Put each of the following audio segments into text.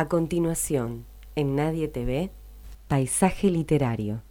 A continuación, en Nadie TV, Paisaje Literario.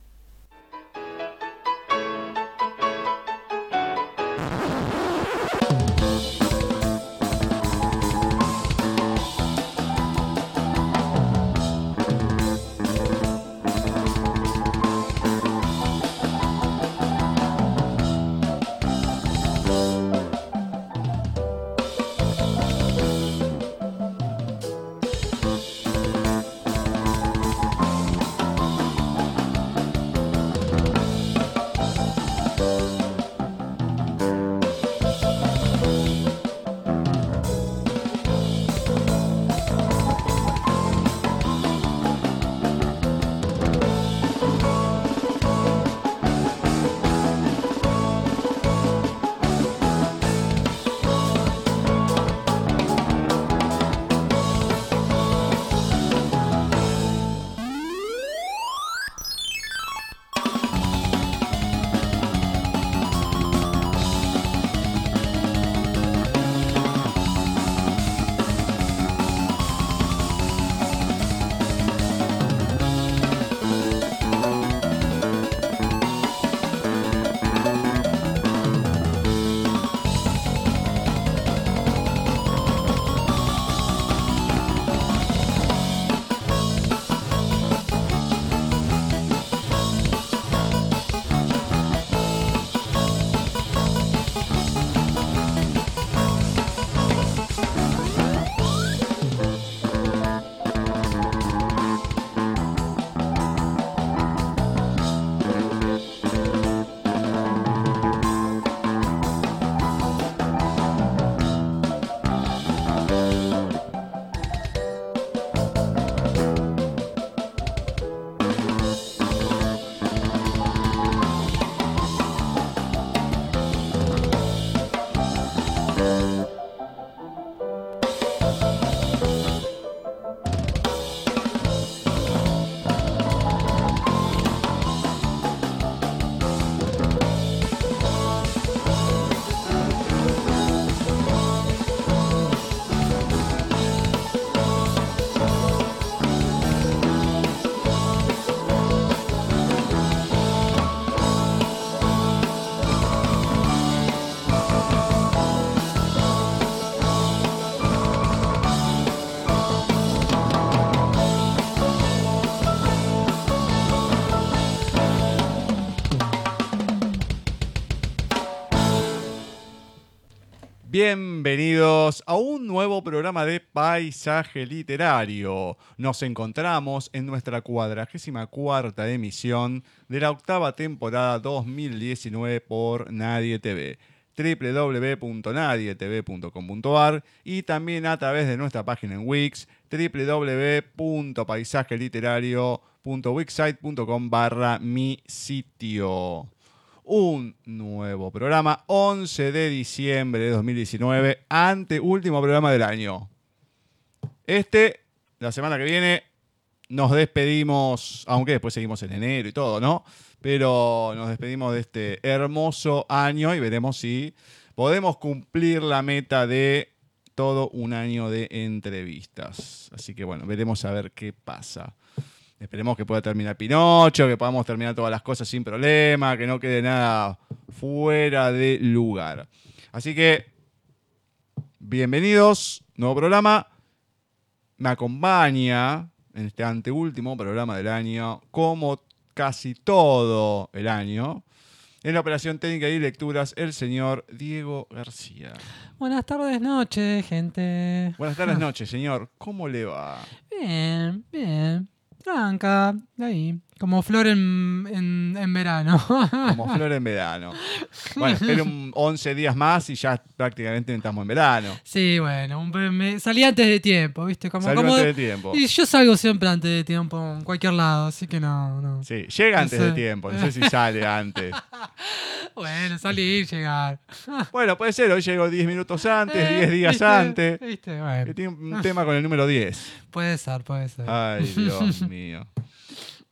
Bienvenidos a un nuevo programa de Paisaje Literario. Nos encontramos en nuestra cuadragésima cuarta emisión de la octava temporada 2019 por Nadie TV www.nadietv.com.ar y también a través de nuestra página en Wix www.paisajeliterario.wixsite.com barra mi sitio un nuevo programa, 11 de diciembre de 2019, ante último programa del año. Este, la semana que viene, nos despedimos, aunque después seguimos en enero y todo, ¿no? Pero nos despedimos de este hermoso año y veremos si podemos cumplir la meta de todo un año de entrevistas. Así que bueno, veremos a ver qué pasa. Esperemos que pueda terminar Pinocho, que podamos terminar todas las cosas sin problema, que no quede nada fuera de lugar. Así que, bienvenidos, nuevo programa. Me acompaña en este anteúltimo programa del año, como casi todo el año, en la operación técnica y lecturas, el señor Diego García. Buenas tardes, noches, gente. Buenas tardes, noches, señor. ¿Cómo le va? Bien, bien. Tranca, ahí. Como flor en, en, verano. Como flor en verano. Bueno, espero un 11 días más y ya prácticamente estamos en verano. Sí, bueno, me, salí antes de tiempo, ¿viste? Como, antes de tiempo. Y yo salgo siempre antes de tiempo en cualquier lado, así que no. no. Sí, llega antes de tiempo, no sé si sale antes. bueno, salir, llegar. bueno, puede ser, hoy llego 10 minutos antes, 10 eh, días antes. ¿viste? Bueno. Que tiene un tema con el número 10. Puede ser, puede ser. Ay, Dios mío.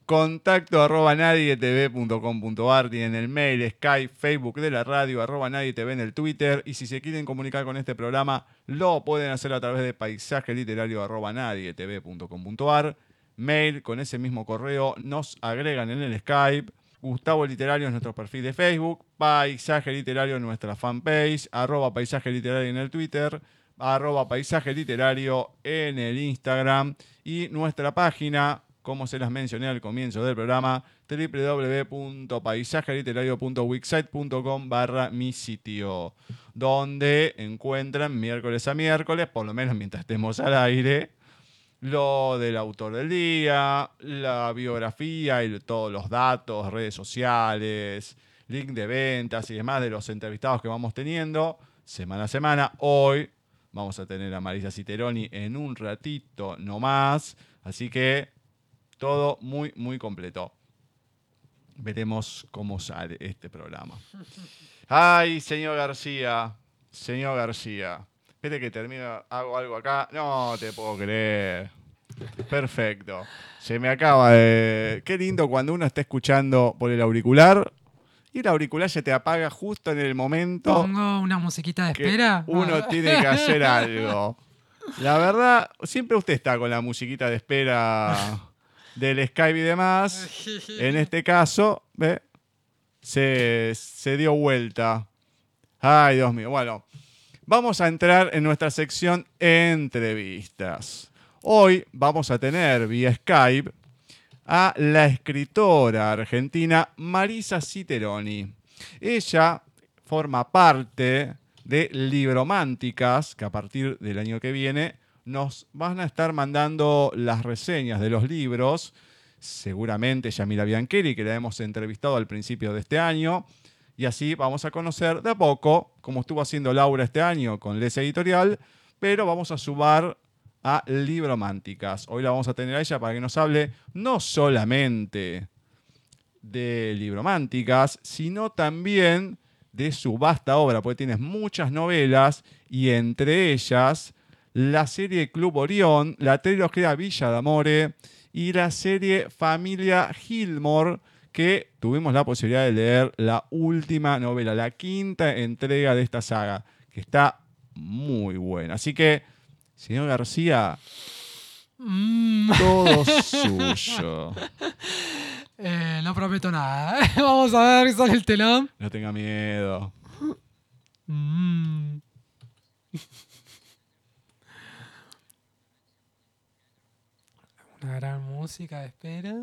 Contacto arroba nadietv.com.ar. Tienen el mail, Skype, Facebook de la radio, arroba nadietv en el Twitter. Y si se quieren comunicar con este programa, lo pueden hacer a través de paisaje literario arroba nadietv.com.ar. Mail con ese mismo correo. Nos agregan en el Skype. Gustavo Literario en nuestro perfil de Facebook. Paisaje Literario en nuestra fanpage. Arroba Paisaje Literario en el Twitter arroba paisaje literario en el Instagram y nuestra página, como se las mencioné al comienzo del programa, www.paisajeliterario.wixsite.com barra mi sitio, donde encuentran miércoles a miércoles, por lo menos mientras estemos al aire, lo del autor del día, la biografía y todos los datos, redes sociales, link de ventas y demás de los entrevistados que vamos teniendo semana a semana. Hoy Vamos a tener a Marisa Citeroni en un ratito nomás. Así que todo muy, muy completo. Veremos cómo sale este programa. Ay, señor García. Señor García. Espere que termino, hago algo acá. No te puedo creer. Perfecto. Se me acaba de... Qué lindo cuando uno está escuchando por el auricular y el auricular se te apaga justo en el momento. Pongo una musiquita de espera. Uno Ah. tiene que hacer algo. La verdad, siempre usted está con la musiquita de espera del Skype y demás. En este caso, ¿ve? Se, se dio vuelta. Ay, Dios mío. Bueno, vamos a entrar en nuestra sección entrevistas. Hoy vamos a tener vía Skype a la escritora argentina Marisa Citeroni. Ella forma parte de Librománticas, que a partir del año que viene nos van a estar mandando las reseñas de los libros. Seguramente Yamila Biancheri, que la hemos entrevistado al principio de este año. Y así vamos a conocer de a poco, como estuvo haciendo Laura este año con Les Editorial, pero vamos a sumar a Librománticas. Hoy la vamos a tener a ella para que nos hable no solamente de Librománticas, sino también de su vasta obra, porque tienes muchas novelas y entre ellas la serie Club Orión, la trilogía Villa de Amore y la serie Familia Gilmore, que tuvimos la posibilidad de leer la última novela, la quinta entrega de esta saga, que está muy buena. Así que, señor García, Mm, todo suyo. eh, no prometo nada. Vamos a ver, sale el telón. No tenga miedo. Mm. Gran música de espera.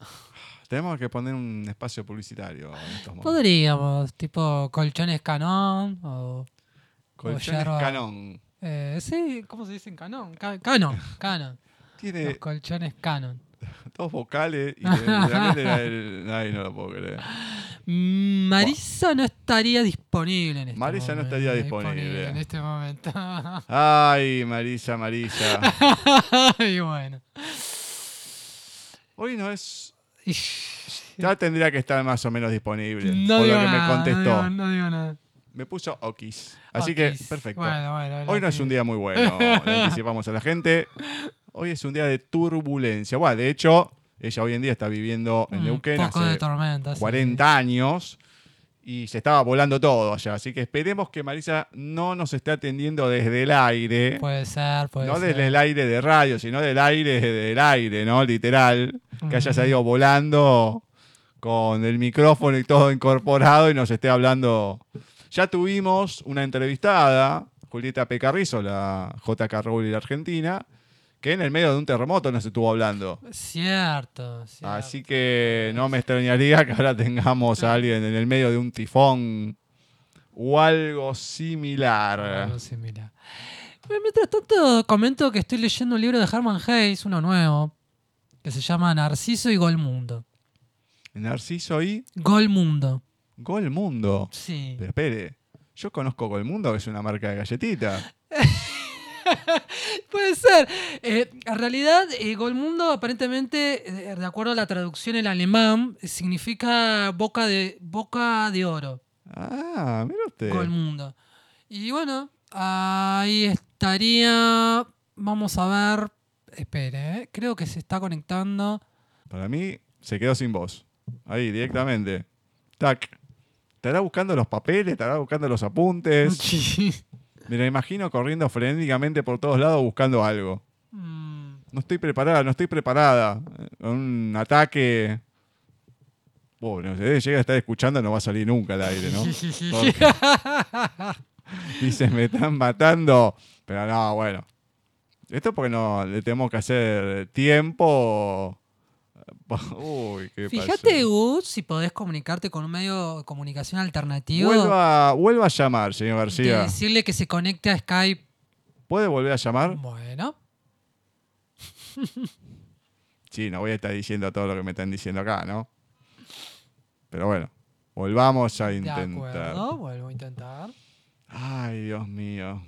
Tenemos que poner un espacio publicitario en estos momentos. Podríamos, tipo colchones canon o... Colchones yerba- Canon. Eh, sí, ¿cómo se dice en canon? Ca- canon, canon. Los Tiene colchones canon. dos vocales y realmente. Ay, no lo puedo creer. Mm, Marisa no estaría disponible en este Marisa no momento, estaría disponible. en este momento. Ay, Marisa, Marisa. y bueno. Hoy no es... Ya tendría que estar más o menos disponible. No por digo lo que nada, me contestó. No digo, no digo nada. Me puso Okis. Así que, perfecto. Bueno, bueno, Hoy no es un día muy bueno. Le anticipamos a la gente. Hoy es un día de turbulencia. Bueno, de hecho, ella hoy en día está viviendo en Neuquén poco de hace tormenta. sí. 40 años y se estaba volando todo allá. Así que esperemos que Marisa no nos esté atendiendo desde el aire. Puede ser, puede no ser. desde el aire de radio, sino del aire del aire, ¿no? Literal. Que haya salido volando con el micrófono y todo incorporado y nos esté hablando. Ya tuvimos una entrevistada, Julieta Pecarrizo, la JK Rowley de Argentina, que en el medio de un terremoto nos estuvo hablando. Cierto, cierto. Así que no me extrañaría que ahora tengamos a alguien en el medio de un tifón o algo similar. Algo similar. Mientras tanto, comento que estoy leyendo un libro de Herman Hayes, uno nuevo, que se llama Narciso y Golmundo. Narciso y Golmundo. Golmundo. Sí. Pero espere, yo conozco Golmundo, que es una marca de galletita. Puede ser. Eh, en realidad, eh, Golmundo aparentemente, eh, de acuerdo a la traducción en alemán, significa boca de, boca de oro. Ah, mira usted. Golmundo. Y bueno, Ahí estaría. Vamos a ver. Espere, ¿eh? creo que se está conectando. Para mí, se quedó sin voz. Ahí, directamente. Tac. Estará buscando los papeles, estará buscando los apuntes. Me la imagino corriendo frenéticamente por todos lados buscando algo. Mm, No estoy preparada, no estoy preparada. Un ataque. Bueno, si llega a estar escuchando, no va a salir nunca al aire, ¿no? Dice, me están matando. Pero no, bueno. Esto porque no le tenemos que hacer tiempo. Uy, qué Fíjate. Gus, si podés comunicarte con un medio de comunicación alternativo. Vuelva, vuelva a llamar, señor de García. decirle que se conecte a Skype. ¿Puede volver a llamar? Bueno. Sí, no voy a estar diciendo todo lo que me están diciendo acá, ¿no? Pero bueno, volvamos a De intentar. acuerdo, vuelvo a intentar. Ay, Dios mío.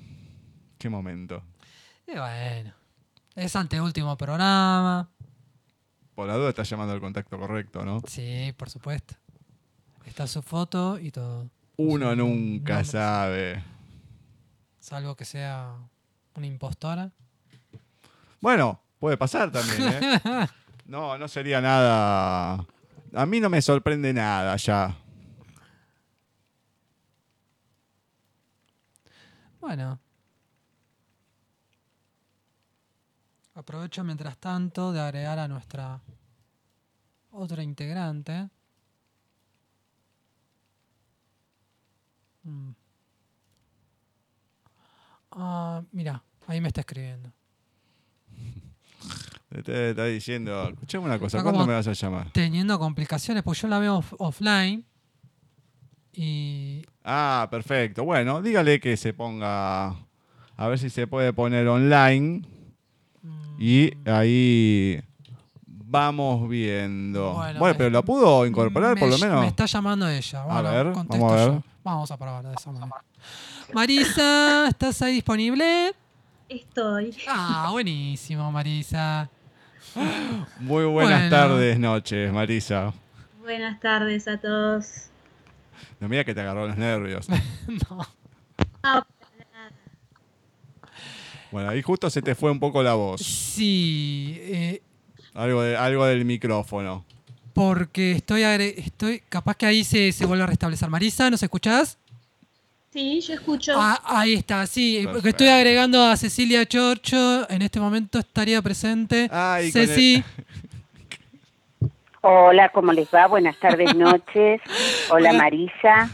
Qué momento. Y bueno. Es anteúltimo programa. Por la duda está llamando al contacto correcto, ¿no? Sí, por supuesto. Está su foto y todo. Uno nunca sabe. Salvo que sea una impostora. Bueno, puede pasar también, ¿eh? No, no sería nada. A mí no me sorprende nada ya. Bueno. Aprovecho mientras tanto de agregar a nuestra otra integrante. Mm. Ah, mira, ahí me está escribiendo. Te está diciendo, escuchame una cosa, ¿cuándo me vas a llamar? Teniendo complicaciones, pues yo la veo off- offline. Y Ah, perfecto. Bueno, dígale que se ponga. A ver si se puede poner online. Y ahí vamos viendo. Bueno, Bueno, pero lo pudo incorporar me por lo menos. Me está llamando ella. Bueno, ver, vamos a ver. yo. Vamos a probar de esa manera. Marisa, ¿estás ahí disponible? Estoy. Ah, buenísimo, Marisa. Muy buenas Bueno. tardes, noches, Marisa. Buenas tardes a todos. No mira que te agarró los nervios. No. Bueno, ahí justo se te fue un poco la voz. Sí, eh, Algo, de- algo del micrófono. porque estoy, estoy. Capaz que ahí se, se vuelve a restablecer. Marisa, ¿nos escuchás? sí, yo escucho. Ah, ahí está, sí. Porque Perfecto. estoy agregando a Cecilia Chorcho. En este momento estaría presente. Ay, Ceci. Hola, ¿cómo les va? Buenas tardes, noches. Hola, Marisa.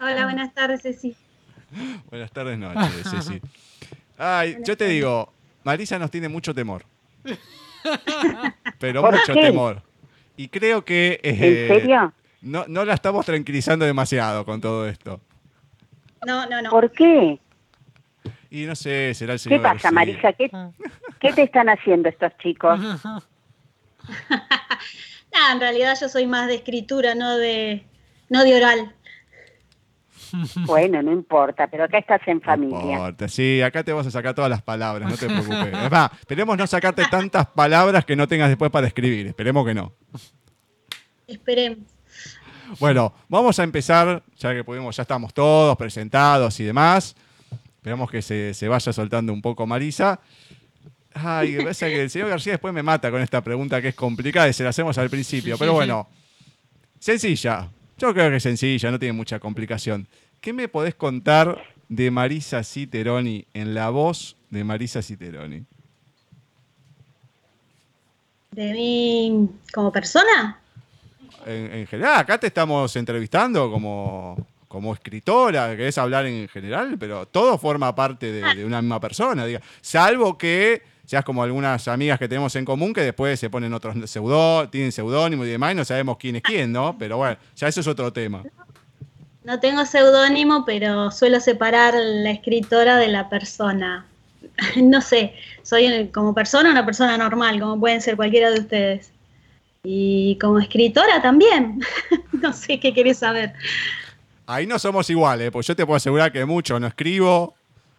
Hola, buenas tardes, Ceci. Buenas tardes, noches, Ceci. Ay, yo te digo, Marisa nos tiene mucho temor. Pero ¿Por mucho qué? temor. Y creo que ¿En eh, serio? no, no la estamos tranquilizando demasiado con todo esto. No, no, no. ¿Por qué? Y no sé, será el ¿Qué señor pasa, García. Marisa? ¿Qué, qué te están haciendo estos chicos? Ah, en realidad yo soy más de escritura, no de, no de oral. Bueno, no importa, pero acá estás en No familia. importa, Sí, acá te vas a sacar todas las palabras, no te preocupes. Es más, esperemos no sacarte tantas palabras que no tengas después para escribir. Esperemos que no. Esperemos. Bueno, vamos a empezar, ya que pudimos, ya estamos todos presentados y demás. Esperamos que se, se vaya soltando un poco Marisa. Ay, me parece que el señor García después me mata con esta pregunta que es complicada y se la hacemos al principio. Pero bueno, sencilla. Yo creo que es sencilla, no tiene mucha complicación. ¿Qué me podés contar de Marisa Citeroni en la voz de Marisa Citeroni? ¿De mí como persona? En, en general, acá te estamos entrevistando como, como escritora, querés hablar en general, pero todo forma parte de, de una misma persona, diga. salvo que seas como algunas amigas que tenemos en común que después se ponen otros pseudó, tienen seudónimos y demás y no sabemos quién es quién, ¿no? Pero bueno, ya eso es otro tema. No tengo seudónimo, pero suelo separar la escritora de la persona. No sé, soy como persona una persona normal, como pueden ser cualquiera de ustedes. Y como escritora también. No sé qué querés saber. Ahí no somos iguales, pues yo te puedo asegurar que mucho no escribo.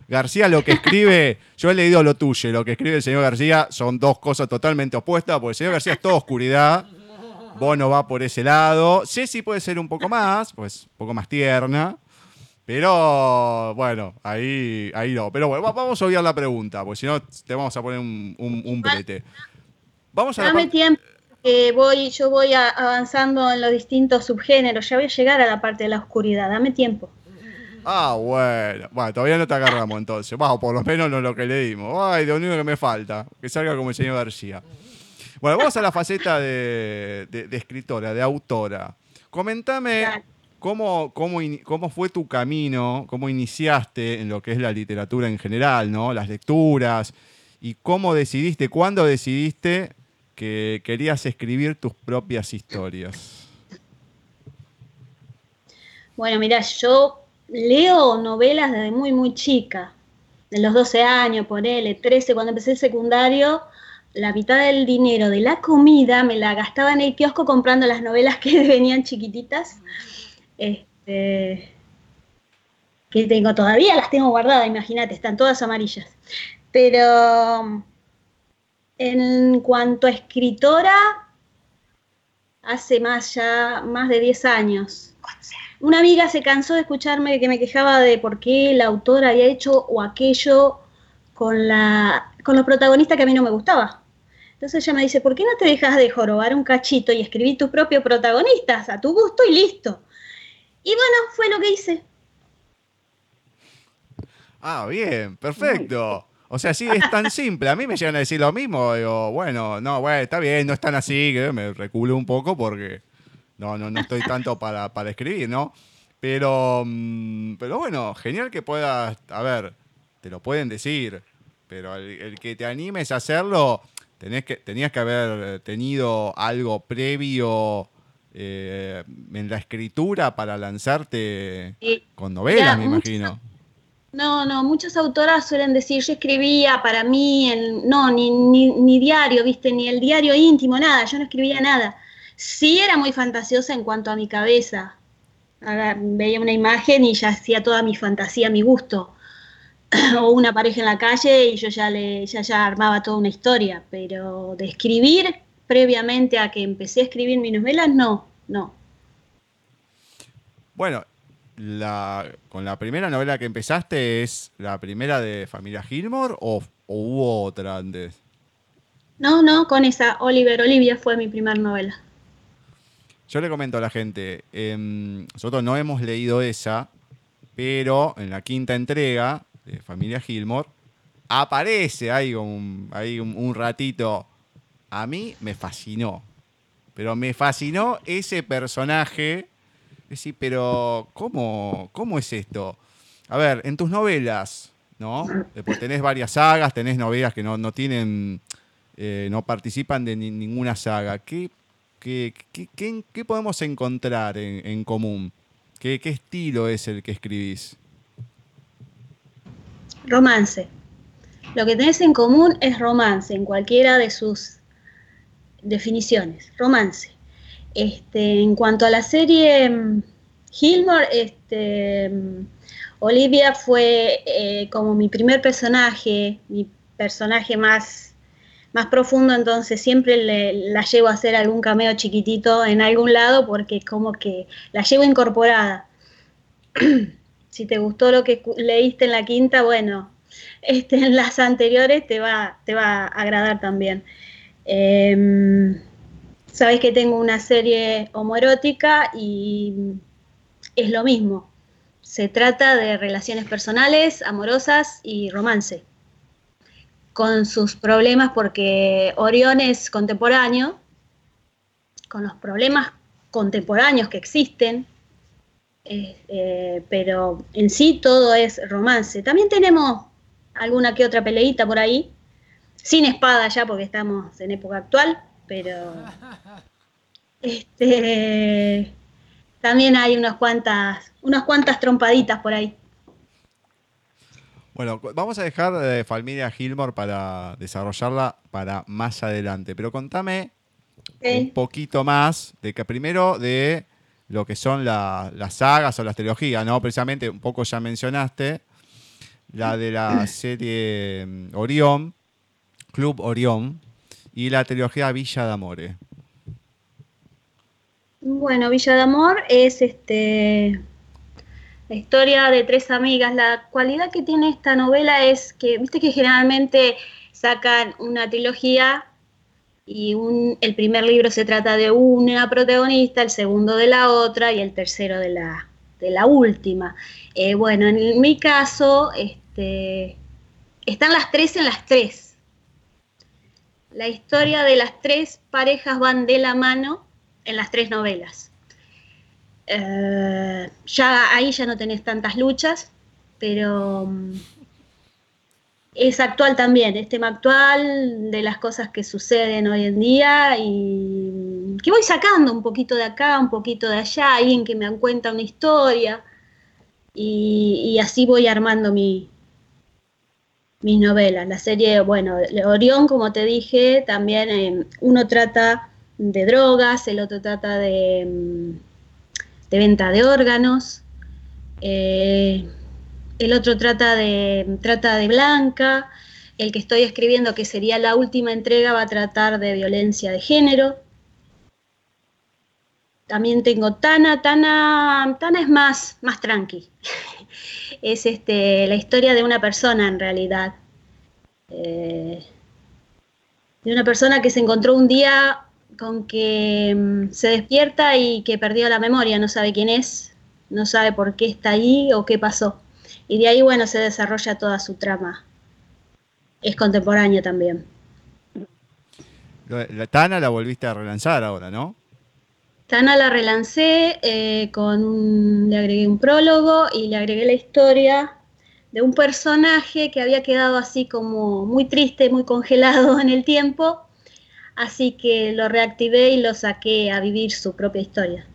García lo que escribe, yo he leído lo tuyo, y lo que escribe el señor García son dos cosas totalmente opuestas, porque el señor García es toda oscuridad, vos no va por ese lado. Ceci puede ser un poco más, pues un poco más tierna, Pero bueno, ahí, ahí no. Pero bueno, va- vamos a obviar la pregunta, porque si no te vamos a poner un, un, un brete. Vamos a Dame tiempo, que voy, yo voy a- avanzando en los distintos subgéneros. Ya voy a llegar a la parte de la oscuridad. Dame tiempo. Ah, bueno. Bueno, todavía no te agarramos entonces. Bajo, por lo menos no lo que le dimos. Ay, lo único que me falta. Que salga como el señor García. Bueno, vamos a la faceta de, de- de escritora, de autora. Comentame cómo fue tu camino, cómo iniciaste en lo que es la literatura en general, ¿no? Las lecturas. Y cómo decidiste, cuándo decidiste que querías escribir tus propias historias. Bueno, mira, yo leo novelas desde muy, muy chica. De los 12 años, ponele, 13, cuando empecé el secundario, la mitad del dinero de la comida me la gastaba en el kiosco comprando las novelas que venían chiquititas. Este, que tengo todavía, las tengo guardadas, imagínate, están todas amarillas. Pero en cuanto a escritora, hace más ya, más de 10 años. Una amiga se cansó de escucharme que me quejaba de por qué la autora había hecho o aquello con, la, con los protagonistas que a mí no me gustaba. Entonces ella me dice, ¿por qué no te dejas de jorobar un cachito y escribir tus propios protagonistas a tu gusto y listo? Y bueno, fue lo que hice. Ah, bien, perfecto. O sea, sí, es tan simple. A mí me llegan a decir lo mismo. Digo, bueno, no, bueno, está bien, no es tan así, que me reculo un poco porque no, no, no estoy tanto para, para escribir, ¿no? Pero, mm, pero bueno, genial que puedas, a ver, te lo pueden decir, pero el, el que te animes a hacerlo, tenés que, tenías que haber tenido algo previo eh, en la escritura para lanzarte con novelas, Ya, me imagino. No, no, muchas autoras suelen decir, yo escribía para mí, en, no, ni, ni, ni diario, viste, ni el diario íntimo, nada, yo no escribía nada. Sí era muy fantasiosa en cuanto a mi cabeza. Veía una imagen y ya hacía toda mi fantasía, mi gusto. o una pareja en la calle y yo ya le, ya, ya armaba toda una historia. Pero de escribir previamente a que empecé a escribir mis novelas, no, no. Bueno, la, con la primera novela que empezaste es la primera de Familia Gilmore o, o hubo otra antes. No, no, con esa Oliver Olivia fue mi primera novela. Yo le comento a la gente, em, nosotros no hemos leído esa, pero en la quinta entrega de Familia Gilmore aparece ahí un, ahí un, ratito. A mí me fascinó, pero me fascinó ese personaje. Sí, pero ¿cómo, ¿cómo es esto? A ver, en tus novelas, ¿no? Después tenés varias sagas, tenés novelas que no, no tienen, eh, no participan de ni- ninguna saga. ¿Qué, qué, qué- qué- podemos encontrar en, en común? ¿Qué, ¿Qué estilo es el que escribís? Romance. Lo que tenés en común es romance, en cualquiera de sus definiciones. Romance. Este, en cuanto a la serie mm, Gilmore, este, mm, Olivia fue eh, como mi primer personaje, mi personaje más, más profundo, entonces siempre le- la llevo a hacer algún cameo chiquitito en algún lado porque como que la llevo incorporada. si te gustó lo que leíste en la quinta, bueno, este, en las anteriores te va, te va a agradar también. Em, Sabes que tengo una serie homoerótica y es lo mismo. Se trata de relaciones personales, amorosas y romance. Con sus problemas porque Orión es contemporáneo, con los problemas contemporáneos que existen, eh, eh, pero en sí todo es romance. También tenemos alguna que otra peleita por ahí, sin espada ya porque estamos en época actual, pero este también hay unas cuantas, unas cuantas trompaditas por ahí. Bueno, vamos a dejar eh, Familia Gilmore para desarrollarla para más adelante, pero contame un poquito más de que primero de lo que son la- las sagas o las trilogías, ¿no? Precisamente un poco ya mencionaste la de la serie mm, Orión, Club Orión, y la trilogía Villa de Amore. Bueno, Villa de Amor es este La historia de tres amigas. La cualidad que tiene esta novela es que, viste que generalmente sacan una trilogía y el primer libro se trata de una protagonista, el segundo de la otra y el tercero de la, de la última. Eh, bueno, en mi caso, este, están las tres en las tres. La historia de las tres parejas van de la mano en las tres novelas. Eh, ya ahí ya no tenés tantas luchas, pero mm, es actual también, es tema actual de las cosas que suceden hoy en día y que voy sacando un poquito de acá, un poquito de allá, alguien que me cuenta una historia y, así voy armando mi, mis novelas. La serie, bueno, Orión, como te dije, también eh, uno trata de drogas, el otro trata de, de venta de órganos. Eh, el otro trata de, trata de Blanca, el que estoy escribiendo, que sería la última entrega, va a tratar de violencia de género. También tengo Tana, Tana, Tana es más, más tranqui. es este, la historia de una persona en realidad. Eh, de una persona que se encontró un día con que mm, se despierta y que perdió la memoria, no sabe quién es, no sabe por qué está ahí o qué pasó. Y de ahí, bueno, se desarrolla toda su trama. Es contemporáneo también. La Tana la volviste a relanzar ahora, ¿no? Tana la relancé eh, con un, le agregué un prólogo y le agregué la historia de un personaje que había quedado así como muy triste, muy congelado en el tiempo, así que lo reactivé y lo saqué a vivir su propia historia.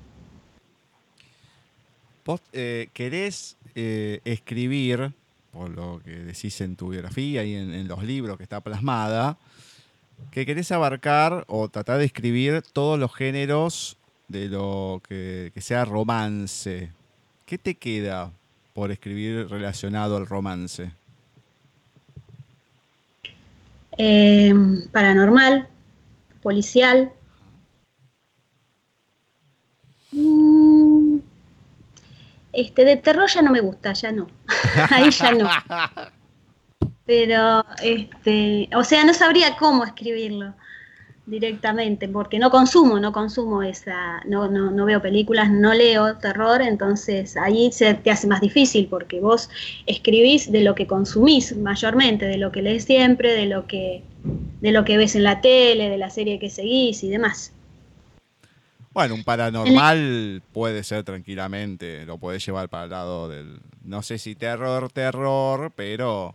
¿Vos eh, querés eh, escribir, por lo que decís en tu biografía y en, los libros que está plasmada, que querés abarcar o tratar de escribir todos los géneros de lo que, sea romance. ¿Qué te queda por escribir relacionado al romance? Eh, paranormal, policial. Este, de terror ya no me gusta, ya no. Ahí ya no. Pero, este, o sea, no sabría cómo escribirlo directamente, porque no consumo, no consumo esa, no, no, no, veo películas, no leo terror, entonces ahí se te hace más difícil, porque vos escribís de lo que consumís mayormente, de lo que lees siempre, de lo que, de lo que ves en la tele, de la serie que seguís y demás. Bueno, un paranormal puede ser tranquilamente, lo puedes llevar para el lado del, no sé si terror, terror, pero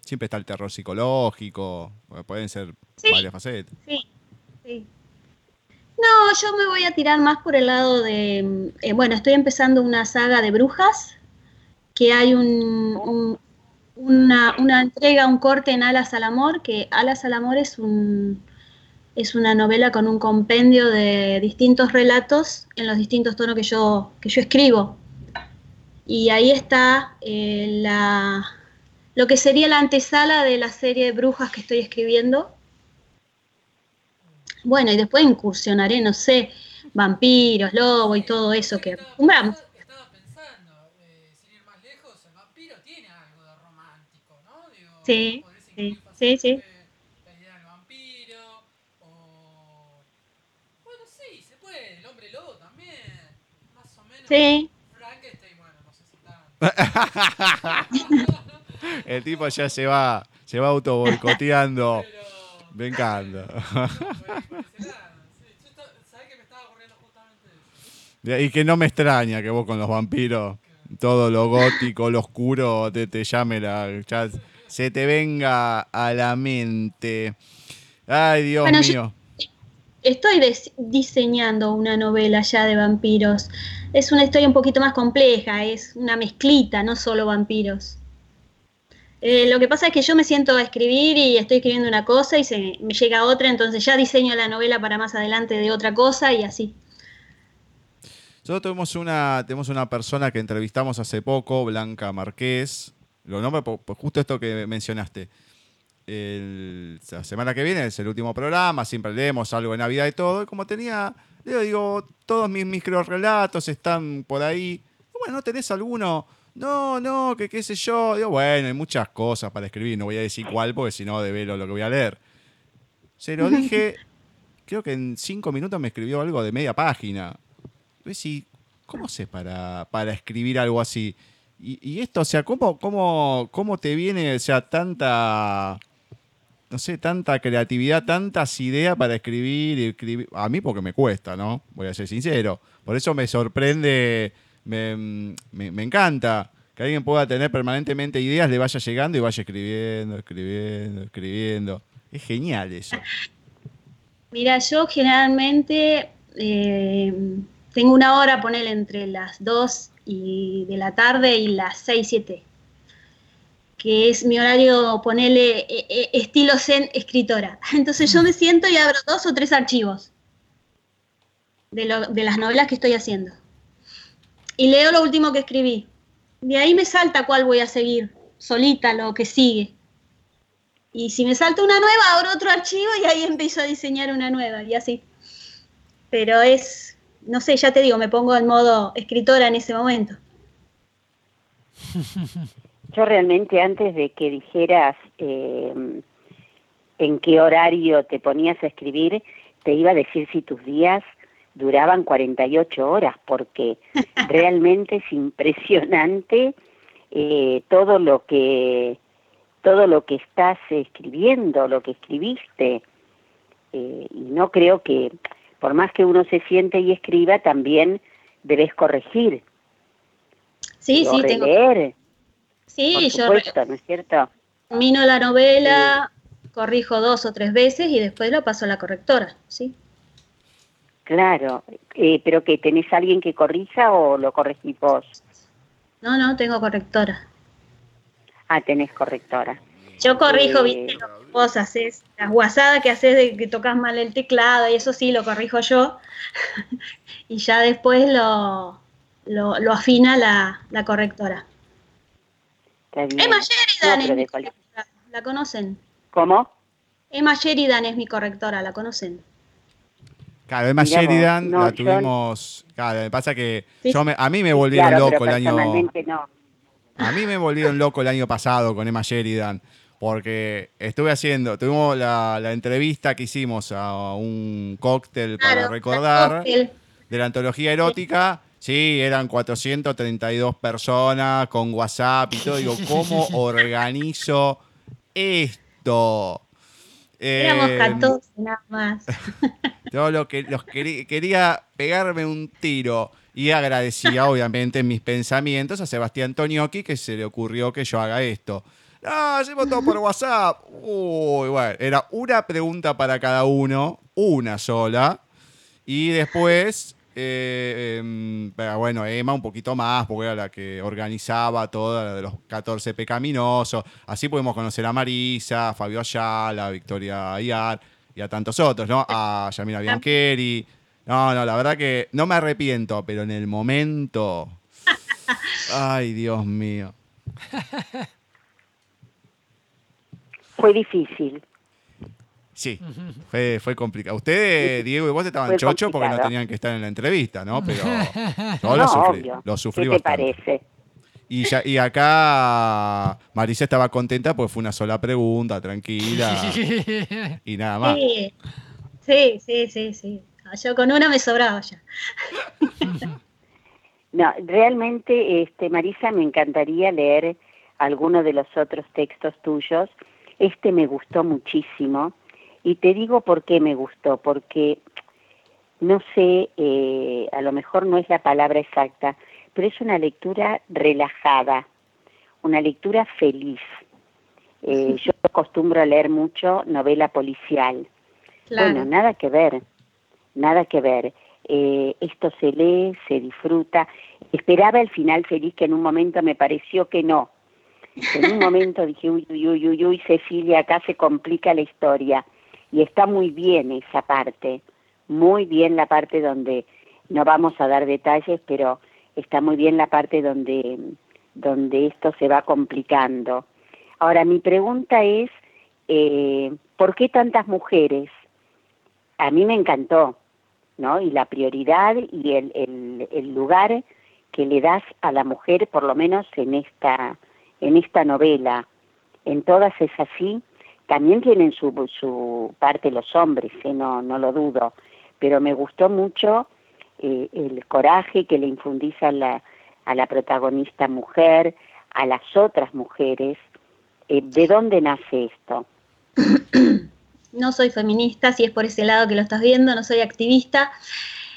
siempre está el terror psicológico, pueden ser varias facetas. Sí, sí. No, yo me voy a tirar más por el lado de, eh, bueno, estoy empezando una saga de brujas, que hay un, una, una entrega, un corte en Alas al Amor, que Alas al Amor es un es una novela con un compendio de distintos relatos en los distintos tonos que yo, que yo escribo. Y ahí está eh, la, lo que sería la antesala de la serie de brujas que estoy escribiendo. Bueno, y después incursionaré, no sé, vampiros, lobos y todo eso que acostumbramos. Estaba pensando, eh, sin ir más lejos, el vampiro tiene algo de romántico, ¿no? sí, sí, sí, sí. Sí. El tipo ya se va, se va auto boicoteando. Me encanta. Y que no me extraña que vos con los vampiros, todo lo gótico, lo oscuro, te, te llame la. se te venga a la mente. Ay, Dios mío estoy diseñando una novela ya de vampiros. Es una historia un poquito más compleja, es una mezclita, no solo vampiros. Eh, lo que pasa es que yo me siento a escribir y estoy escribiendo una cosa y se me llega otra, entonces ya diseño la novela para más adelante de otra cosa y así. Nosotros tenemos una, tenemos una persona que entrevistamos hace poco, Blanca Marqués. Lo nombro por justo esto que mencionaste la semana que viene es el último programa, siempre leemos algo de Navidad y todo. Y como tenía, le digo, todos mis microrelatos están por ahí. bueno, ¿no tenés alguno? No, no, que qué sé yo. Digo, bueno, hay muchas cosas para escribir, no voy a decir cuál porque si no develo lo que voy a leer. Se lo dije, creo que en cinco minutos me escribió algo de media página. Y decís, ¿cómo sé para, para escribir algo así? Y, y esto, o sea, ¿cómo, cómo, ¿cómo te viene, o sea, tanta, no sé, tanta creatividad, tantas ideas para escribir, y escribir? A mí porque me cuesta, ¿no? Voy a ser sincero. Por eso me sorprende, me, me- me encanta que alguien pueda tener permanentemente ideas, le vaya llegando y vaya escribiendo, escribiendo, escribiendo. Es genial eso. Mira, yo generalmente eh, tengo una hora, poner entre las 2 y de la tarde y las 6, 7, que es mi horario, ponerle eh, eh, estilo zen escritora. Entonces yo me siento y abro dos o tres archivos de, lo- de las novelas que estoy haciendo. Y leo lo último que escribí. De ahí me salta cuál voy a seguir, solita, lo que sigue. Y si me salta una nueva, abro otro archivo y ahí empiezo a diseñar una nueva y así. Pero es, no sé, ya te digo, me pongo en modo escritora en ese momento. Yo realmente antes de que dijeras eh, en qué horario te ponías a escribir, te iba a decir si tus días duraban 48 horas, porque realmente es impresionante eh, todo lo que todo lo que estás escribiendo, lo que escribiste. Eh, y no creo que, por más que uno se siente y escriba, también debes corregir Sí, o sí, tengo. Sí, por yo ¿no es cierto? termino la novela, corrijo dos o tres veces y después lo paso a la correctora, ¿sí? Claro, eh, pero que tenés alguien que corrija o lo corregís vos. No, no, tengo correctora. Ah, tenés correctora. Yo corrijo, Eh, viste, lo que vos haces, las guasadas que haces de que tocas mal el teclado y eso sí, lo corrijo yo. y ya después lo, lo, lo afina la, la correctora. Está bien. Emma Sheridan No, es pero mi de cual- correctora, ¿la conocen? ¿Cómo? Emma Sheridan es mi correctora, ¿la conocen? Claro, Emma Mirá vos, Sheridan no, la yo- tuvimos. Claro, me pasa que Sí. yo me- a mí me volvieron Claro, loco el año. no. A mí me volvieron loco el año pasado con Emma Sheridan. Porque estuve haciendo, tuvimos la, la entrevista que hicimos a un cóctel para Claro, recordar cóctel. de la antología erótica. Sí, eran 432 personas con WhatsApp y todo. Digo, ¿cómo organizo esto? Éramos Eh, 14 nada más. yo lo que los querí- quería pegarme un tiro y agradecía obviamente en mis pensamientos a Sebastián Tonioki que se le ocurrió que yo haga esto. No, hacemos todo por WhatsApp. Uy, bueno, era una pregunta para cada uno, una sola. Y después, eh, em, pero bueno, Emma un poquito más, porque era la que organizaba toda la de los 14 pecaminosos. Así pudimos conocer a Marisa, a Fabio Ayala, a Victoria Ayar y a tantos otros, ¿no? A Yamila Biancheri. No, no, la verdad que no me arrepiento, pero en el momento. Ay, Dios mío. Fue difícil. Sí, fue, fue complicado. Ustedes, Diego y vos estaban Fue chocho porque no complicado. tenían que estar en la entrevista, ¿no? Pero yo no, lo sufrí, obvio. lo sufrí ¿Qué te parece? Y, ya, y acá Marisa estaba contenta porque fue una sola pregunta, tranquila, y nada más. Sí, sí, sí, sí, sí. Yo con una me sobraba ya. No, realmente, este, Marisa, me encantaría leer alguno de los otros textos tuyos. Este me gustó muchísimo. Y te digo por qué me gustó, porque no sé, eh, a lo mejor no es la palabra exacta, pero es una lectura relajada, una lectura feliz. Eh, yo acostumbro a leer mucho novela policial. Claro. Bueno, nada que ver, nada que ver. Eh, esto se lee, se disfruta. Esperaba el final feliz que en un momento me pareció que no. En un momento dije, uy, uy, uy, uy, uy, Cecilia, acá se complica la historia. Y está muy bien esa parte, muy bien la parte donde, no vamos a dar detalles, pero está muy bien la parte donde, donde esto se va complicando. Ahora, mi pregunta es, eh, ¿por qué tantas mujeres? A mí me encantó, ¿no? Y la prioridad y el, el, el lugar que le das a la mujer, por lo menos en esta, en esta novela. En todas es así. También tienen su, su parte los hombres, ¿eh? no, no lo dudo. Pero me gustó mucho eh, el coraje que le infundiza a la, a la protagonista mujer, a las otras mujeres. Eh, ¿De dónde nace esto? No soy feminista, si es por ese lado que lo estás viendo, no soy activista.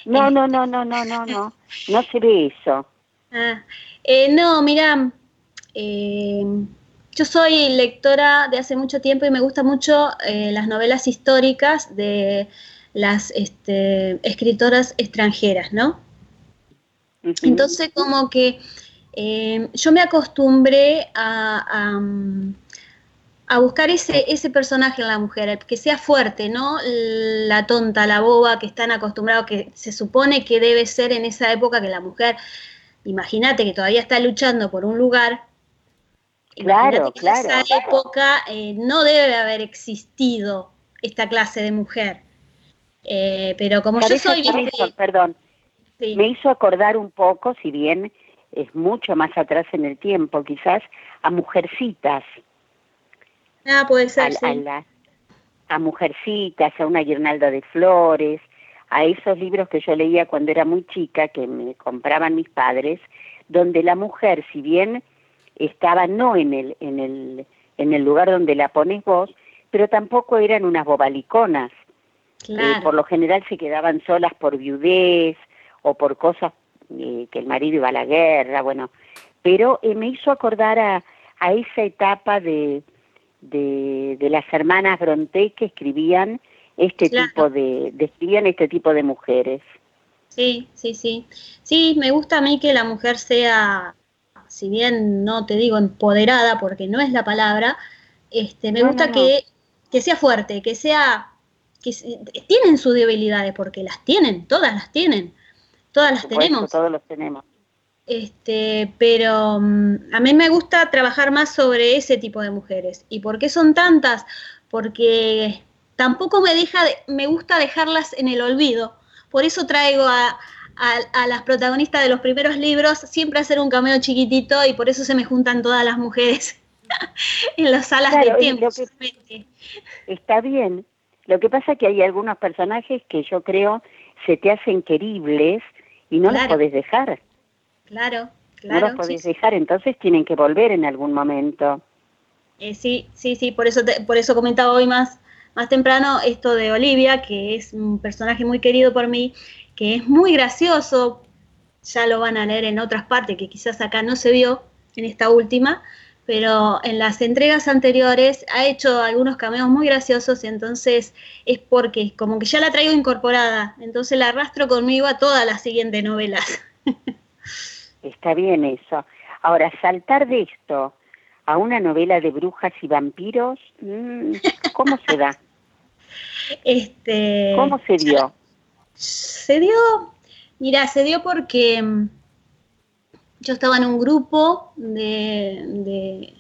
No, no, no, no, no, no, no, no se ve eso. Ah, eh, no, mira, eh, yo soy lectora de hace mucho tiempo y me gustan mucho eh, las novelas históricas de las este, escritoras extranjeras, ¿no? Entonces, como que eh, yo me acostumbré a, a, a buscar ese, ese personaje en la mujer, que sea fuerte, ¿no? La tonta, la boba, que están acostumbrados, que se supone que debe ser en esa época que la mujer, imagínate que todavía está luchando por un lugar. Claro, que claro. En esa época eh, no debe haber existido esta clase de mujer. Eh, pero como yo ¿Sabes soy, hizo? Perdón, sí. me hizo acordar un poco, si bien es mucho más atrás en el tiempo, quizás a mujercitas, Ah, puede a, ser, a sí. la- a mujercitas, a una guirnalda de flores, a esos libros que yo leía cuando era muy chica, que me compraban mis padres, donde la mujer, si bien estaba no en el, en el, en el lugar donde la pones vos, pero tampoco eran unas bobaliconas. Eh, Claro. por lo general se quedaban solas por viudez o por cosas eh, que el marido iba a la guerra, bueno. Pero eh, me hizo acordar a, a esa etapa de, de, de las hermanas Bronte que escribían este Claro. tipo de, describían este tipo de mujeres. Sí, sí, sí. Sí, me gusta a mí que la mujer sea, si bien no te digo empoderada, porque no es la palabra, este, me No, gusta no, no. Que, que sea fuerte, que sea, que tienen sus debilidades, porque las tienen, todas las tienen, todas las supuesto, tenemos. todos los tenemos. Este, pero mm, a mí me gusta trabajar más sobre ese tipo de mujeres. ¿Y por qué son tantas? Porque tampoco me deja de- me gusta dejarlas en el olvido. Por eso traigo a, a- a las protagonistas de los primeros libros siempre hacer un cameo chiquitito y por eso se me juntan todas las mujeres en las salas Claro, de tiempo. Está bien. Lo que pasa es que hay algunos personajes que yo creo se te hacen queribles y no los podés dejar. Claro, no claro. los sí, podés sí. dejar, entonces tienen que volver en algún momento. Eh, sí, sí, sí, por eso, te- por eso comentaba hoy más, más temprano esto de Olivia, que es un personaje muy querido por mí, que es muy gracioso, ya lo van a leer en otras partes, que quizás acá no se vio en esta última, pero en las entregas anteriores ha hecho algunos cameos muy graciosos y entonces es porque como que ya la traigo incorporada, entonces la arrastro conmigo a todas las siguientes novelas. Está bien eso. Ahora, saltar de esto a una novela de brujas y vampiros, mm, ¿cómo se da? Este, ¿Cómo se dio? Se dio, mira, se dio porque mm, yo estaba en un grupo de,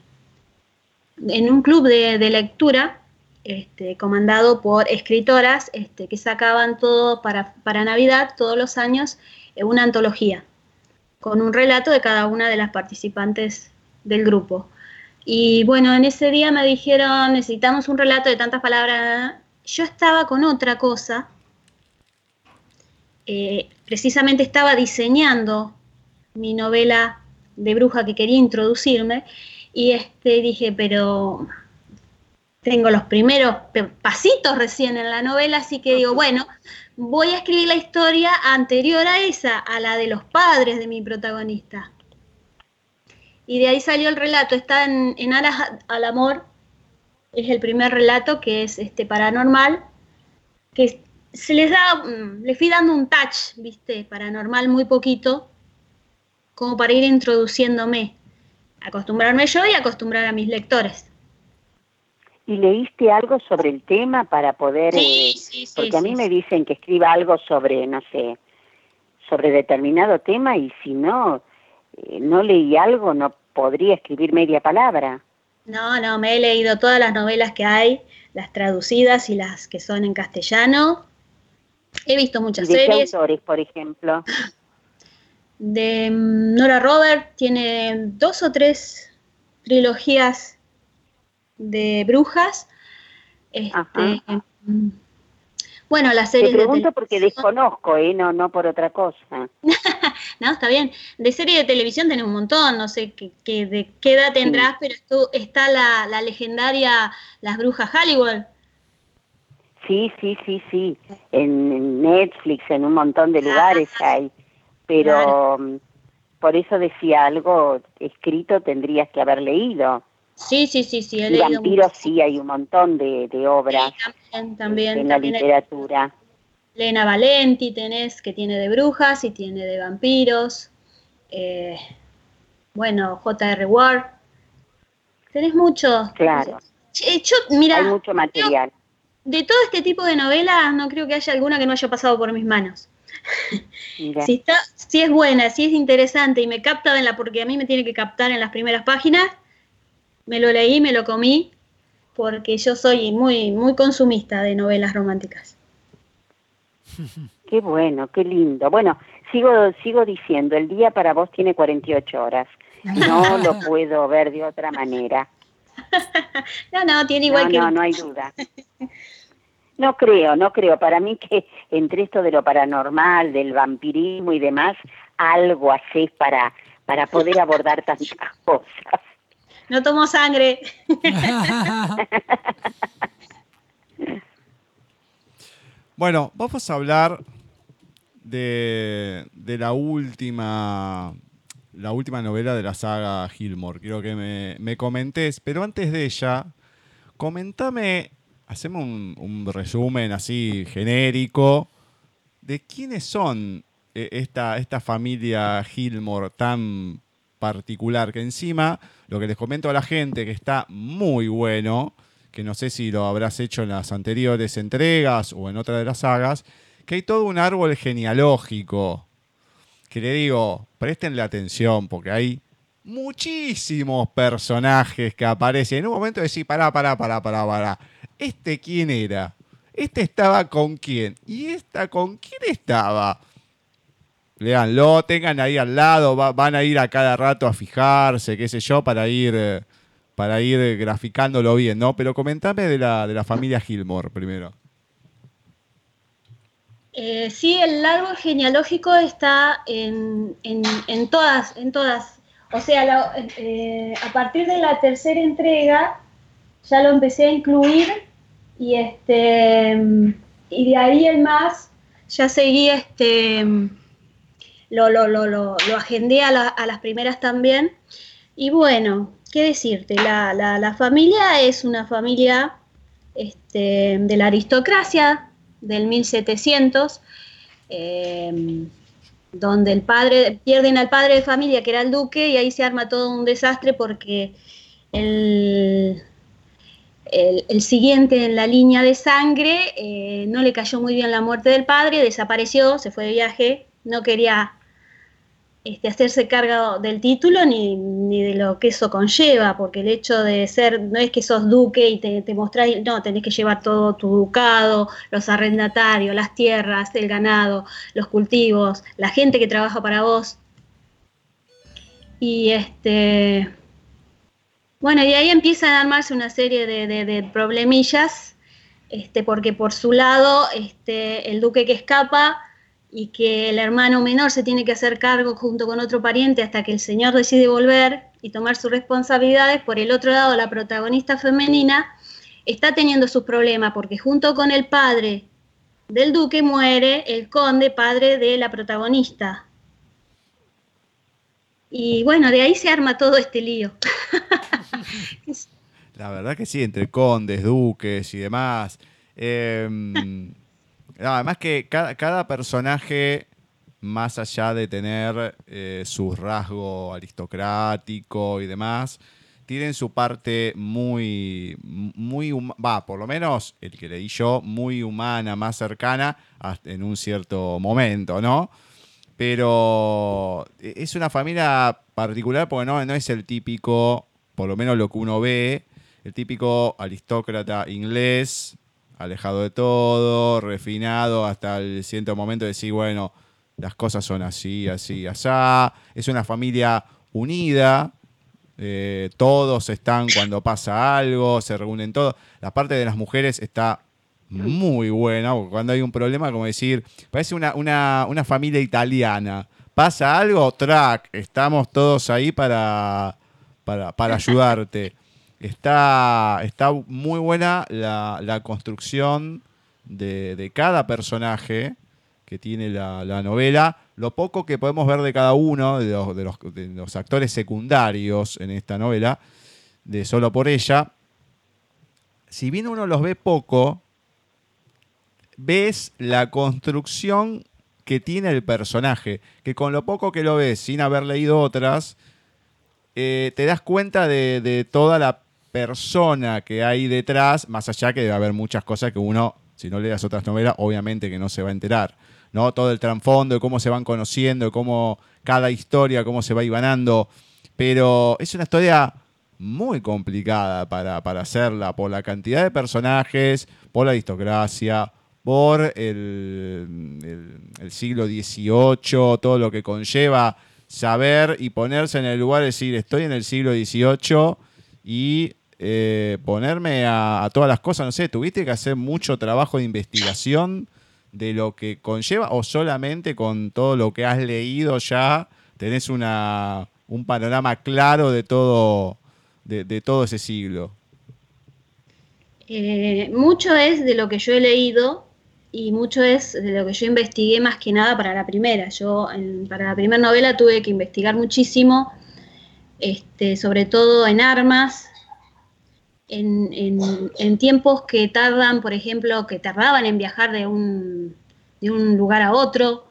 en un club de, de lectura, este, comandado por escritoras este, que sacaban todo para, para Navidad, todos los años, eh, una antología, con un relato de cada una de las participantes del grupo. Y bueno, en ese día me dijeron, necesitamos un relato de tantas palabras. Yo estaba con otra cosa, eh, precisamente estaba diseñando mi novela de bruja que quería introducirme y este dije, pero tengo los primeros pasitos recién en la novela, así que digo, bueno, voy a escribir la historia anterior a esa, a la de los padres de mi protagonista. Y de ahí salió el relato, está en, en Aras al Amor, es el primer relato que es este paranormal, que se les da, mm, le fui dando un touch, viste, paranormal muy poquito, como para ir introduciéndome, acostumbrarme yo y acostumbrar a mis lectores. ¿Y leíste algo sobre el tema para poder... eh, sí, sí. porque a mí sí, me sí. dicen que escriba algo sobre, no sé, sobre determinado tema y si no, eh, no leí algo, no podría escribir media palabra. No, no, me he leído todas las novelas que hay, las traducidas y las que son en castellano. He visto ¿Y muchas de qué series. autores, por ejemplo? de mm, Nora Robert, tiene dos este, trilogías de brujas. Este, mm, bueno, la serie. Te pregunto porque desconozco, ¿eh? no, no por otra cosa. no, está bien. De serie de televisión tenés un montón, no sé qué, de qué edad tendrás, pero está la, la, legendaria Las Brujas Hollywood. Sí, sí, sí, sí. En Netflix, en un montón de lugares hay. Pero mm, por eso decía algo escrito tendrías que haber leído. Sí, sí, sí, sí. y vampiros sí, hay un montón de, obras también, en la literatura. Lena Valenti tenés, que tiene de brujas y tiene de vampiros. Eh, bueno, J.R. Ward. Tenés mucho. Claro. mira, hay mucho material. De todo este tipo de novelas, no creo que haya alguna que no haya pasado por mis manos. si, está, si es buena, si es interesante y me capta en la, porque a mí me tiene que captar en las primeras páginas, me lo leí, me lo comí, porque yo soy muy, muy consumista de novelas románticas. Qué bueno, qué lindo. Bueno, sigo, sigo diciendo, el día para vos tiene 48 horas. No lo puedo ver de otra manera. no, no, tiene igual que... No, no hay duda. No creo, no creo. Para mí que entre esto de lo paranormal, del vampirismo y demás, algo haces para, para poder abordar tantas cosas no tomo sangre. bueno, vamos a hablar de, la última la última novela de la saga Gilmore. Quiero que me, me comentes, pero antes de ella, comentame, hacemos un, resumen así genérico de quiénes son eh, esta, esta familia Gilmore tan particular, que encima lo que les comento a la gente que está muy bueno, que no sé si lo habrás hecho en las anteriores entregas o en otra de las sagas, que hay todo un árbol genealógico. Que le digo, prestenle atención porque hay muchísimos personajes que aparecen. En un momento decís, pará, pará, pará, pará, pará. ¿Este quién era? ¿Este estaba con quién? ¿Y esta con quién estaba? Leanlo, tengan ahí al lado, van a ir a cada rato a fijarse, qué sé yo, para ir, para ir graficándolo bien, ¿no? Pero comentame de la, de la familia Gilmore primero. Eh, sí, el árbol genealógico está en, todas, en todas. O sea, eh, a partir de la tercera entrega ya lo empecé a incluir y este y de ahí el más ya seguí este lo, lo, lo, lo, agendé a, las primeras también. Y bueno, ¿qué decirte? La, la, familia es una familia este, de la aristocracia del 1700, em, donde el padre, pierden al padre de familia, que era el duque, y ahí se arma todo un desastre porque el, el, siguiente en la línea de sangre eh, no le cayó muy bien la muerte del padre, desapareció, se fue de viaje, no quería este, hacerse cargo del título ni, de lo que eso conlleva, porque el hecho de ser, no es que sos duque y te, te mostrás, no, tenés que llevar todo tu ducado, los arrendatarios, las tierras, el ganado, los cultivos, la gente que trabaja para vos. Y este, bueno, y ahí empiezan a armarse una serie de, problemillas, este, porque por su lado, este, el duque que escapa, y que el hermano menor se tiene que hacer cargo junto con otro pariente hasta que el señor decide volver y tomar sus responsabilidades, por el otro lado la protagonista femenina está teniendo sus problemas porque junto con el padre del duque muere el conde, padre de la protagonista. Y bueno, de ahí se arma todo este lío. la verdad que sí, entre condes, duques y demás. Eh, además que cada, personaje, más allá de tener eh, su rasgo aristocrático y demás, tienen su parte muy, muy, va, por lo menos el que le di yo, muy humana, más cercana en un cierto momento, ¿no? Pero es una familia particular porque no, no es el típico, por lo menos lo que uno ve, el típico aristócrata inglés alejado de todo, refinado hasta el cierto momento de decir, bueno, las cosas son así, así, asá. Es una familia unida. eh, todos están cuando pasa algo, se reúnen todos. La parte de las mujeres está muy buena, cuando hay un problema, como decir, parece una, una, una familia italiana. Pasa algo, track, estamos todos ahí para, para, para ayudarte. Está, está muy buena la, la construcción de, de cada personaje que tiene la, la novela. Lo poco que podemos ver de cada uno de los, de los- de los actores secundarios en esta novela, de Solo por ella, si bien uno los ve poco, ves la construcción que tiene el personaje, que con lo poco que lo ves sin haber leído otras, eh, te das cuenta de, de toda la persona que hay detrás, más allá que debe haber muchas cosas que uno, si no leas otras novelas, obviamente que no se va a enterar. ¿no? Todo el trasfondo, de cómo se van conociendo, cómo cada historia, cómo se va ibanando. Pero es una historia muy complicada para, hacerla, por la cantidad de personajes, por la aristocracia, por el, siglo XVIII, todo lo que conlleva saber y ponerse en el lugar de decir, estoy en el siglo XVIII y eh, ponerme a, todas las cosas, no sé, tuviste que hacer mucho trabajo de investigación de lo que conlleva o solamente con todo lo que has leído ya tenés una, un panorama claro de todo, de, de todo ese siglo. Eh, mucho es de lo que yo he leído y mucho es de lo que yo investigué más que nada para la primera. Yo en- para la primera novela tuve que investigar muchísimo, este, sobre todo en armas, en, en- tiempos que tardan, por ejemplo, que tardaban en viajar de un, de un lugar a otro,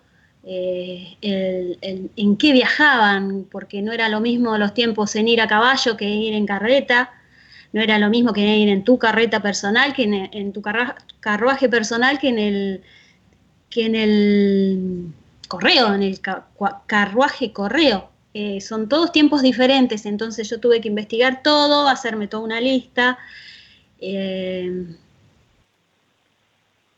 eh, el- en qué viajaban, porque no era lo mismo los tiempos en ir a caballo que ir en carreta no era lo mismo que ir en tu carreta personal, que en, tu carruaje personal, que en el que en el correo, en el carruaje correo. Eh, son todos tiempos diferentes, entonces yo tuve que investigar todo, hacerme toda una lista. eh,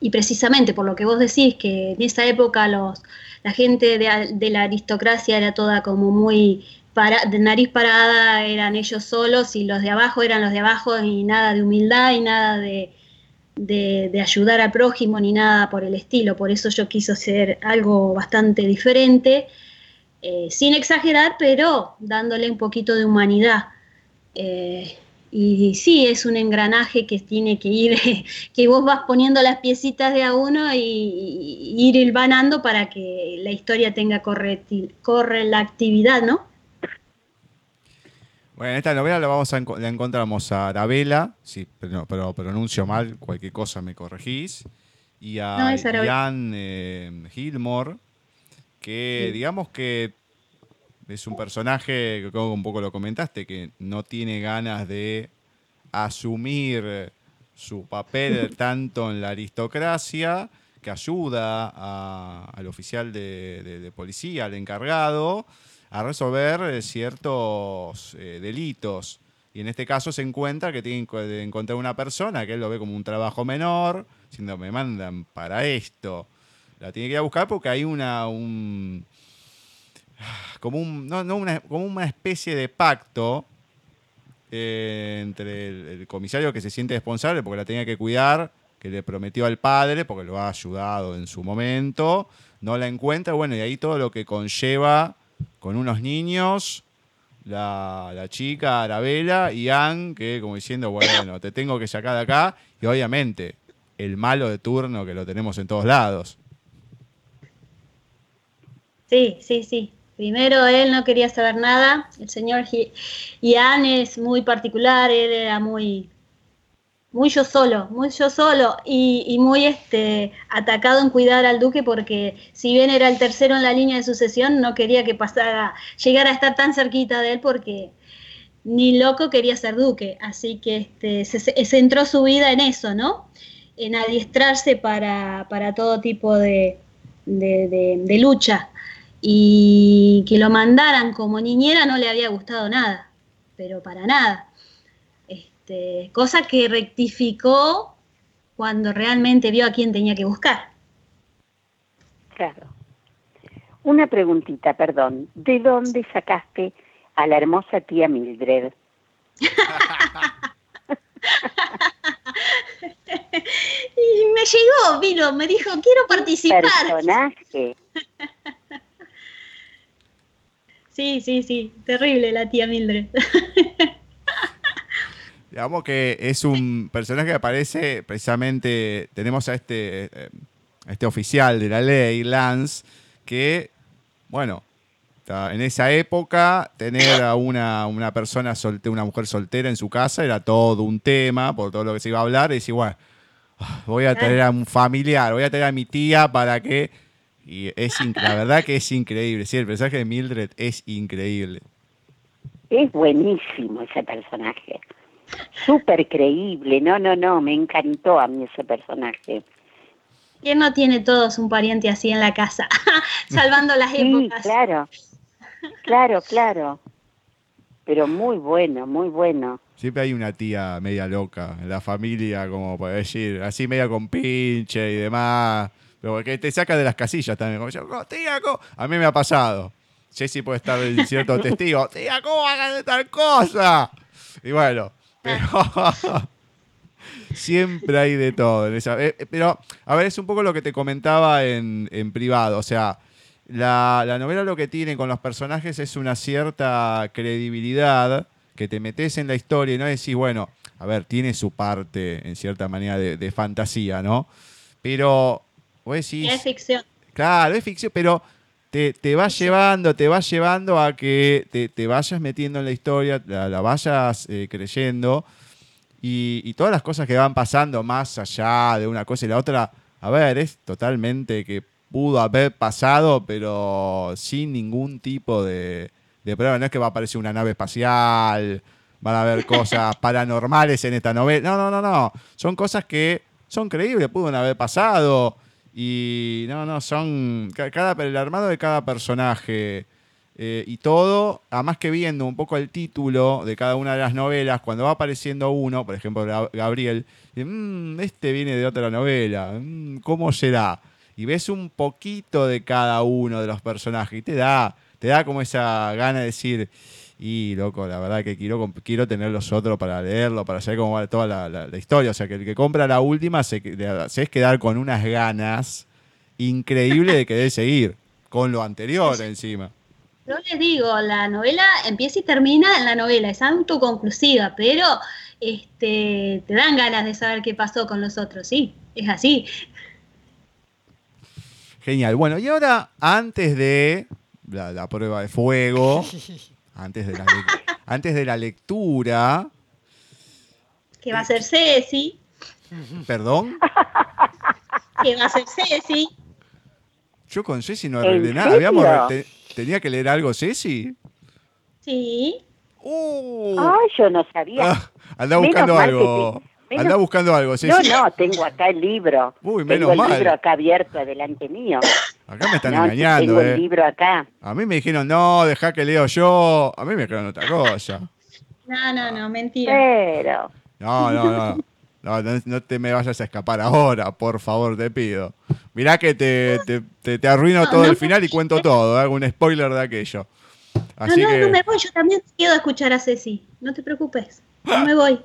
y precisamente por lo que vos decís, que en esa época los, la gente de, la aristocracia era toda como muy para, de nariz parada, eran ellos solos y los de abajo eran los de abajo y nada de humildad y nada de, de, de ayudar al prójimo ni nada por el estilo. Por eso yo quise hacer algo bastante diferente, eh, sin exagerar, pero dándole un poquito de humanidad. Eh, y sí, es un engranaje que tiene que ir, que vos vas poniendo las piecitas de a uno y, y ir hilvanando para que la historia tenga correlatividad, ¿no? Bueno, en esta novela la, vamos a la encontramos a Arabella, sí, pero, pero pronuncio mal, cualquier cosa me corregís, y a No. Ian eh, Gilmore, que Sí. digamos que es un personaje, que como un poco lo comentaste, que no tiene ganas de asumir su papel tanto en la aristocracia, que ayuda a- al oficial de, de- de policía, al encargado, a resolver eh, ciertos eh, delitos. Y en este caso se encuentra que tiene que encontrar una persona que él lo ve como un trabajo menor, diciendo, me mandan para esto. La tiene que ir a buscar porque hay una, un, como, una, especie de pacto eh, entre el, comisario que se siente responsable porque la tenía que cuidar, que le prometió al padre porque lo ha ayudado en su momento, no la encuentra, bueno, y ahí todo lo que conlleva con unos niños, la, chica Arabella y Ann, que como diciendo, bueno, te tengo que sacar de acá, y obviamente el malo de turno que lo tenemos en todos lados. Sí, sí, sí. Primero él no quería saber nada. El señor Ian es muy particular, él era muy, muy yo solo, muy yo solo y, y muy este, atacado en cuidar al duque porque si bien era el tercero en la línea de sucesión, no quería que pasara, llegara a estar tan cerquita de él porque ni loco quería ser duque. Así que este, se, centró su vida en eso, ¿no? En adiestrarse para, para todo tipo de- de lucha y que lo mandaran como niñera no le había gustado nada, pero para nada. Este, cosa que rectificó cuando realmente vio a quién tenía que buscar. Claro. Una preguntita, perdón. ¿De dónde sacaste a la hermosa tía Mildred? Y me llegó, vino, me dijo, quiero participar. Personaje. Sí, sí, sí, terrible la tía Mildred. Digamos que es un personaje que aparece precisamente, tenemos a este, eh, a este oficial de la ley, Lance, que, bueno, en esa época tener a una, una persona soltera, una mujer soltera en su casa era todo un tema, por todo lo que se iba a hablar, y decir, bueno, ah, voy a tener a un familiar, voy a tener a mi tía para que... Y es la verdad que es increíble, sí, el personaje de Mildred es increíble. Es buenísimo ese personaje. Súper creíble. No, no, no. Me encantó a mí ese personaje. ¿Quién no tiene todos un pariente así en la casa? Salvando las Sí, épocas. claro. Claro, claro. Pero muy bueno, muy bueno. Siempre hay una tía media loca en la familia, como para decir, así media con pinche y demás. Pero que te saca de las casillas también. Como yo. A mí me ha pasado. Jessy puede estar en cierto testigo. Tía, ¿cómo hagan tal cosa? Y bueno, pero siempre hay de todo. en esa- eh, eh, pero, a ver, es un poco lo que te comentaba en, en privado. O sea, la, la novela lo que tiene con los personajes es una cierta credibilidad que te metes en la historia y no decís, bueno, a ver, tiene su parte, en cierta manera, de, de fantasía, ¿no? Pero, vos decís, Es ficción. Claro, es ficción, pero te, te va llevando, te va llevando a que te, te vayas metiendo en la historia, la, la vayas eh, creyendo y, y todas las cosas que van pasando más allá de una cosa y la otra, a ver, es totalmente que pudo haber pasado, pero sin ningún tipo de, de prueba. No es que va a aparecer una nave espacial, van a haber cosas paranormales en esta novela. No, no, no, no. Son cosas que son creíbles, pudo haber pasado. Y no, no, son ca- cada, el armado de cada personaje eh, y todo, además que viendo un poco el título de cada una de las novelas, cuando va apareciendo uno, por ejemplo Gab- Gabriel, dice, "Mm, este viene de otra novela, mm, ¿cómo será? Y ves un poquito de cada uno de los personajes y te da, te da como esa gana de decir, y loco, la verdad que quiero, quiero tener los otros para leerlo, para saber cómo va toda la, la- la historia. O sea, que el que compra la última se, se es quedar con unas ganas increíbles de querer seguir, con lo anterior encima. Yo les digo, la novela empieza y termina en la novela, es autoconclusiva, pero este, te dan ganas de saber qué pasó con los otros, sí, es así. Genial. Bueno, y ahora, antes de la, la prueba de fuego, antes de la, antes de la lectura, Que va a ser Ceci, perdón, que va a ser Ceci. yo con Ceci no ¿En arreglé nada. Habíamos, te- ¿Tenía que leer algo, Ceci? Sí, Uh, Ay, yo no sabía. ah, buscando algo. te- menos- Anda buscando algo, No, Ceci. no, tengo acá el libro. Uy, tengo menos el mal. libro acá abierto adelante mío. Acá me están no, engañando, tengo eh. el libro acá. A mí me dijeron, no, deja que leo yo. A mí me dijeron otra cosa. no, no, no, mentira. Pero, No, no, no. No, no, no te me vayas a escapar ahora, por favor, te pido. Mirá que te, te, te- te arruino No, todo no el final y cuento todo, hago un spoiler de aquello. No, Así no, que, no me voy, yo también quedo a escuchar a Ceci, no te preocupes, no me voy.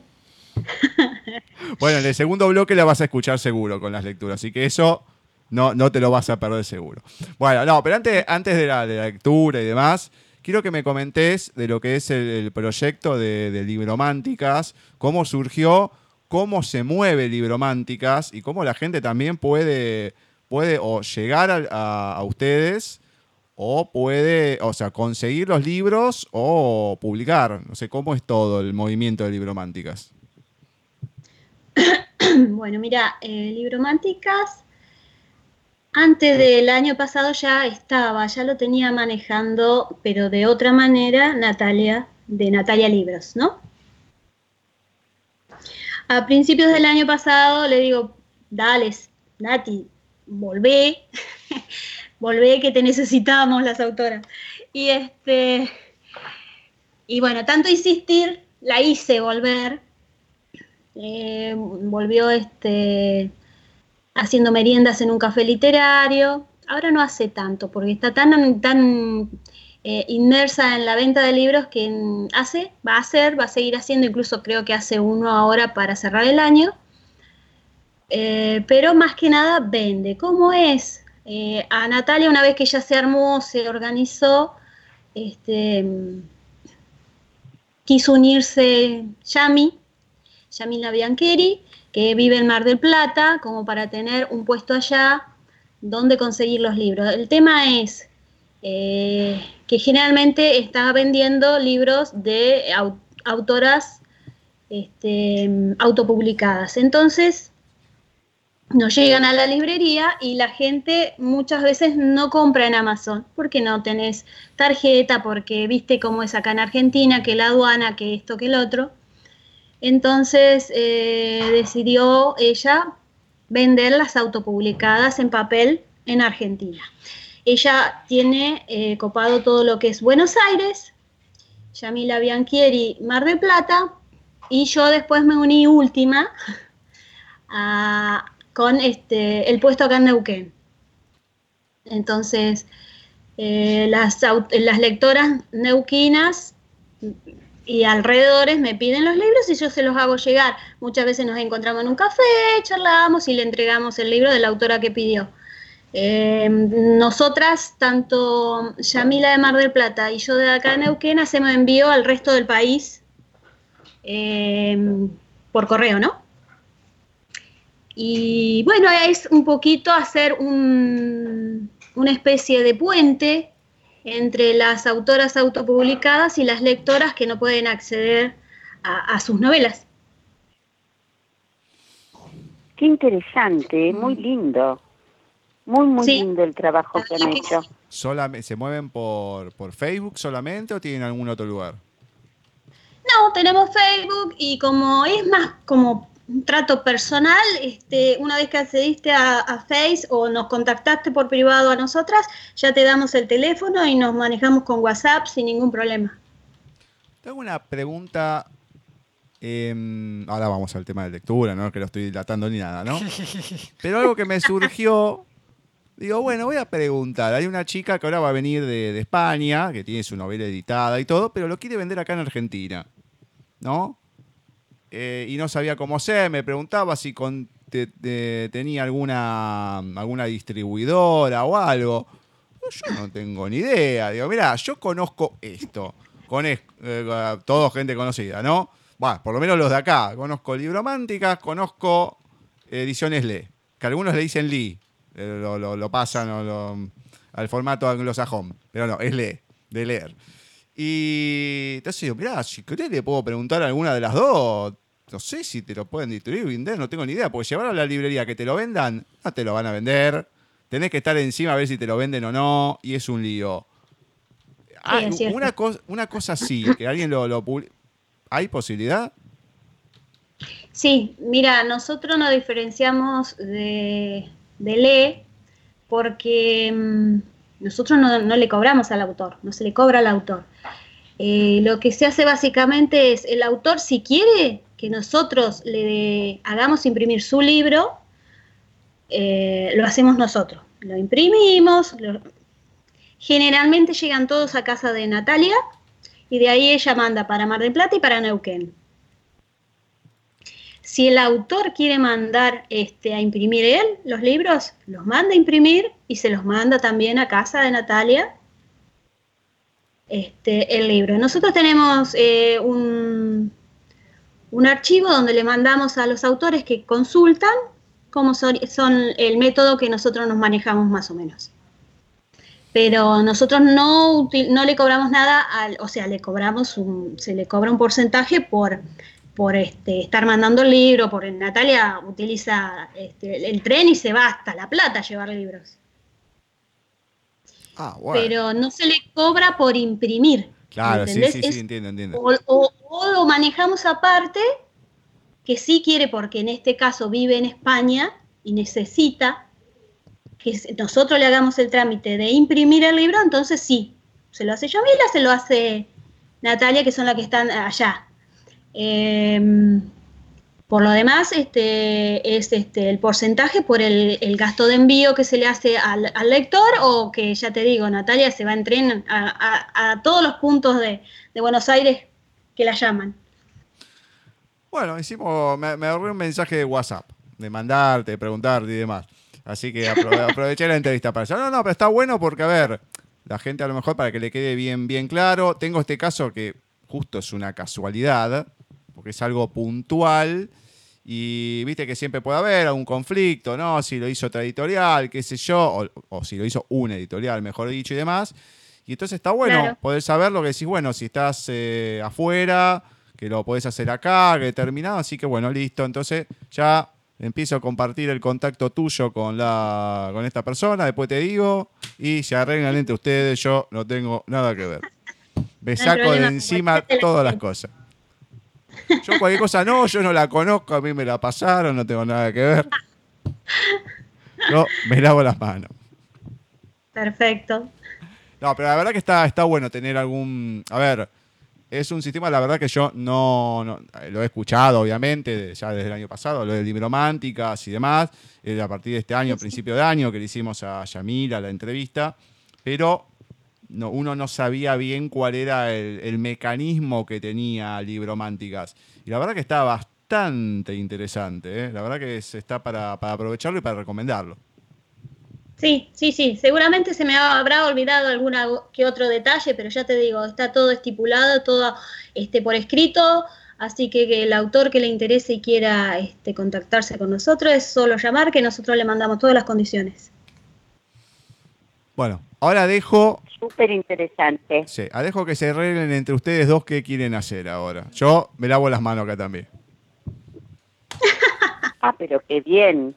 bueno, en el segundo bloque la vas a escuchar seguro con las lecturas, así que eso no, no te lo vas a perder seguro. Bueno, no, pero antes, antes de, la, lectura y demás, quiero que me comentes de lo que es el, proyecto de, de Librománticas, cómo surgió, cómo se mueve Librománticas y cómo la gente también puede, puede o llegar a, a- a ustedes o puede, o sea, conseguir los libros o publicar. No sé, ¿cómo es todo el movimiento de Librománticas? Bueno, mira, eh, Librománticas, antes del año pasado ya estaba, ya lo tenía manejando, pero de otra manera, Natalia, de Natalia Libros, ¿no? A principios del año pasado le digo, dale, Nati, volvé, volvé que te necesitamos las autoras. Y este, y bueno, tanto insistir, la hice volver, eh, volvió este, haciendo meriendas en un café literario, ahora no hace tanto, porque está tan, tan eh, inmersa en la venta de libros que hace, va a hacer, va a seguir haciendo, incluso creo que hace uno ahora para cerrar el año. Eh, pero más que nada vende. ¿Cómo es? Eh, a Natalia, una vez que ya se armó, se organizó, este, quiso unirse Yami, Yamila Biancheri, que vive en Mar del Plata, como para tener un puesto allá donde conseguir los libros. El tema es eh, que generalmente está vendiendo libros de autoras este, autopublicadas. Entonces, nos llegan a la librería y la gente muchas veces no compra en Amazon porque no tenés tarjeta, porque viste cómo es acá en Argentina, que la aduana, que esto, que el otro. Entonces eh, decidió ella vender las autopublicadas en papel en Argentina. Ella tiene eh, copado todo lo que es Buenos Aires, Yamila Bianchieri, Mar del Plata, y yo después me uní última con este, el puesto acá en Neuquén. Entonces, eh, las, las lectoras neuquinas y alrededores me piden los libros y yo se los hago llegar. Muchas veces nos encontramos en un café, charlamos y le entregamos el libro de la autora que pidió. Eh, nosotras, tanto Yamila de Mar del Plata y yo de acá en Neuquén, hacemos envío al resto del país eh, por correo, ¿no? Y bueno, es un poquito hacer una especie de puente entre las autoras autopublicadas y las lectoras que no pueden acceder a, sus novelas. Qué interesante, muy lindo. Muy, muy lindo el trabajo que han hecho. ¿Se mueven por, por Facebook solamente o tienen algún otro lugar? No, tenemos Facebook y como es más como un trato personal, este, una vez que accediste a, Face o nos contactaste por privado a nosotras, ya te damos el teléfono y nos manejamos con WhatsApp sin ningún problema. Tengo una pregunta. Em, ahora vamos al tema de lectura, no que lo estoy dilatando ni nada, ¿no? Pero algo que me surgió, digo, bueno, voy a preguntar. Hay una chica que ahora va a venir de, de España, que tiene su novela editada y todo, pero lo quiere vender acá en Argentina, ¿no? Eh, y no sabía cómo ser, me preguntaba si tenía alguna, alguna distribuidora o algo. Yo no tengo ni idea. Digo, mira, yo conozco esto. Con eh, todo gente conocida, ¿no? Bueno, por lo menos los de acá. Conozco Librománticas, conozco Ediciones Le, que algunos le dicen Lee, eh, lo, pasan al formato anglosajón, pero no, es Le, de leer. Y entonces digo, mirá, si querés le puedo preguntar a alguna de las dos, no sé si te lo pueden distribuir, vender, no tengo ni idea, porque llevar a la librería que te lo vendan, no te lo van a vender. Tenés que estar encima a ver si te lo venden o no, y es un lío. Ah, una, cosa, una cosa sí, que alguien lo, lo ¿Hay posibilidad? Sí, mira, nosotros nos diferenciamos de, de LE porque mm, nosotros no, no, le cobramos al autor, no se le cobra al autor. Eh, lo que se hace básicamente es, el autor si quiere que nosotros le hagamos imprimir su libro, eh, lo hacemos nosotros. Lo imprimimos, generalmente llegan todos a casa de Natalia y de ahí ella manda para Mar del Plata y para Neuquén. Si el autor quiere mandar este, a imprimir él los libros, los manda a imprimir y se los manda también a casa de Natalia este, el libro. Nosotros tenemos eh, un, un archivo donde le mandamos a los autores que consultan cómo son, el método que nosotros nos manejamos más o menos. Pero nosotros no, no le cobramos nada, al, o sea, le cobramos un, se le cobra un porcentaje por, por este, estar mandando el libro, por Natalia utiliza este, el tren y se va hasta La Plata llevar libros. Ah, Pero no se le cobra por imprimir. Claro, sí, sí, sí, entiendo, entiendo. O, lo manejamos aparte, que sí quiere, porque en este caso vive en España y necesita que nosotros le hagamos el trámite de imprimir el libro, entonces sí, se lo hace Yamila, se lo hace Natalia, que son las que están allá. Em, Por lo demás, este, es este, el porcentaje por el, el gasto de envío que se le hace al, al lector o que ya te digo, Natalia se va en tren a, a- a todos los puntos de, de Buenos Aires que la llaman. Bueno, hicimos, me, me ahorré un mensaje de WhatsApp, de mandarte, de preguntarte y demás. Así que aprove- aproveché la entrevista para eso. No, no, pero está bueno porque, a ver, la gente a lo mejor para que le quede bien, bien claro, tengo este caso que justo es una casualidad, porque es algo puntual. Y viste que siempre puede haber algún conflicto, ¿no? Si lo hizo otra editorial, qué sé yo, o, o si lo hizo una editorial, mejor dicho, y demás. Y entonces está bueno Claro. poder saber lo que decís, bueno, si estás eh, afuera, que lo podés hacer acá, que terminado, así que bueno, listo. Entonces ya empiezo a compartir el contacto tuyo con la con esta persona, después te digo, y se arreglan entre ustedes, yo no tengo nada que ver. Me saco de encima todas las cosas. Yo cualquier cosa no, yo no la conozco, a mí me la pasaron, no tengo nada que ver. Yo me lavo las manos. Perfecto. No, pero la verdad que está, está bueno tener algún. A ver, es un sistema, la verdad que yo no, no- lo he escuchado, obviamente, ya desde el año pasado, lo de librománticas y demás, eh, a partir de este año, principio de año, que le hicimos a Yamila la entrevista, pero no, uno no sabía bien cuál era el, mecanismo que tenía librománticas. Y la verdad que está bastante interesante, ¿eh? la verdad que es- está para, para aprovecharlo y para recomendarlo. Sí, sí, sí. Seguramente se me habrá olvidado alguna que otro detalle, pero ya te digo, está todo estipulado, todo este, por escrito. Así que, que el autor que le interese y quiera este, contactarse con nosotros es solo llamar, que nosotros le mandamos todas las condiciones. Bueno, ahora dejo Súper interesante. Sí, ah, dejo que se arreglen entre ustedes dos qué quieren hacer ahora. Yo me lavo las manos acá también. Ah, pero qué bien.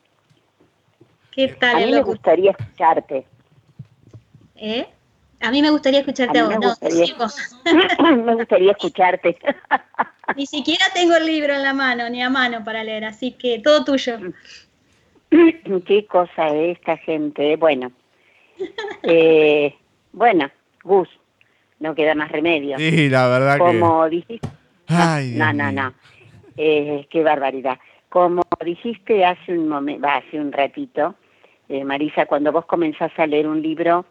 ¿Qué A tal? mí el me gustaría escucharte. ¿Eh? A mí me gustaría escucharte A a, mí vos. me No, gustaría- sí, vos. me gustaría escucharte. Ni siquiera tengo el libro en la mano, ni a mano para leer, así que todo tuyo. Qué cosa es esta gente. Bueno, eh, bueno, Gus, no queda más remedio. Sí, la verdad Como dijiste. Ay, no, no, no, Eh, qué barbaridad. Como dijiste hace un momento, hace un ratito, eh, Marisa, cuando vos comenzás a leer un libro,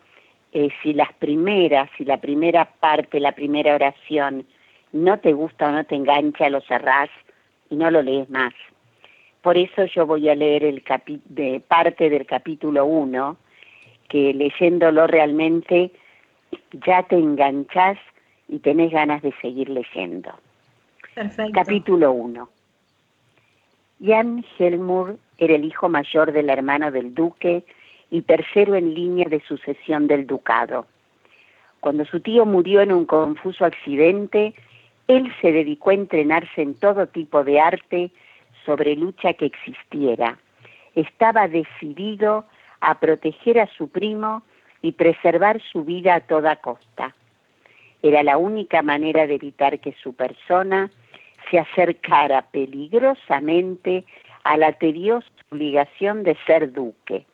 eh, si las primeras, si la primera parte, la primera oración no te gusta o no te engancha, lo cerrás y no lo lees más. Por eso yo voy a leer el capi de parte del capítulo 1, que leyéndolo realmente ya te enganchás y tenés ganas de seguir leyendo. Perfecto. Capítulo 1. Jan Helmur era el hijo mayor del hermano del duque y tercero en línea de sucesión del ducado. Cuando su tío murió en un confuso accidente, él se dedicó a entrenarse en todo tipo de arte sobre lucha que existiera. Estaba decidido a proteger a su primo y preservar su vida a toda costa. Era la única manera de evitar que su persona se acercara peligrosamente a la tediosa obligación de ser duque.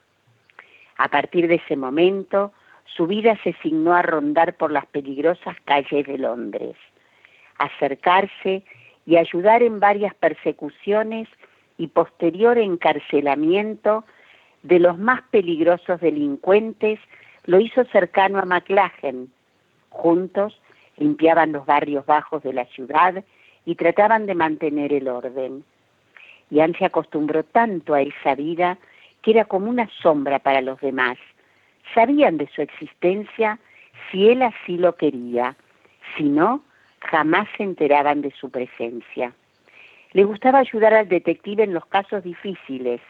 A partir de ese momento, su vida se signó a rondar por las peligrosas calles de Londres, acercarse y ayudar en varias persecuciones y posterior encarcelamiento de los más peligrosos delincuentes lo hizo cercano a McLachen. Juntos limpiaban los barrios bajos de la ciudad y trataban de mantener el orden. Ian se acostumbró tanto a esa vida que era como una sombra para los demás. Sabían de su existencia si él así lo quería, si no, jamás se enteraban de su presencia. Le gustaba ayudar al detective en los casos difíciles,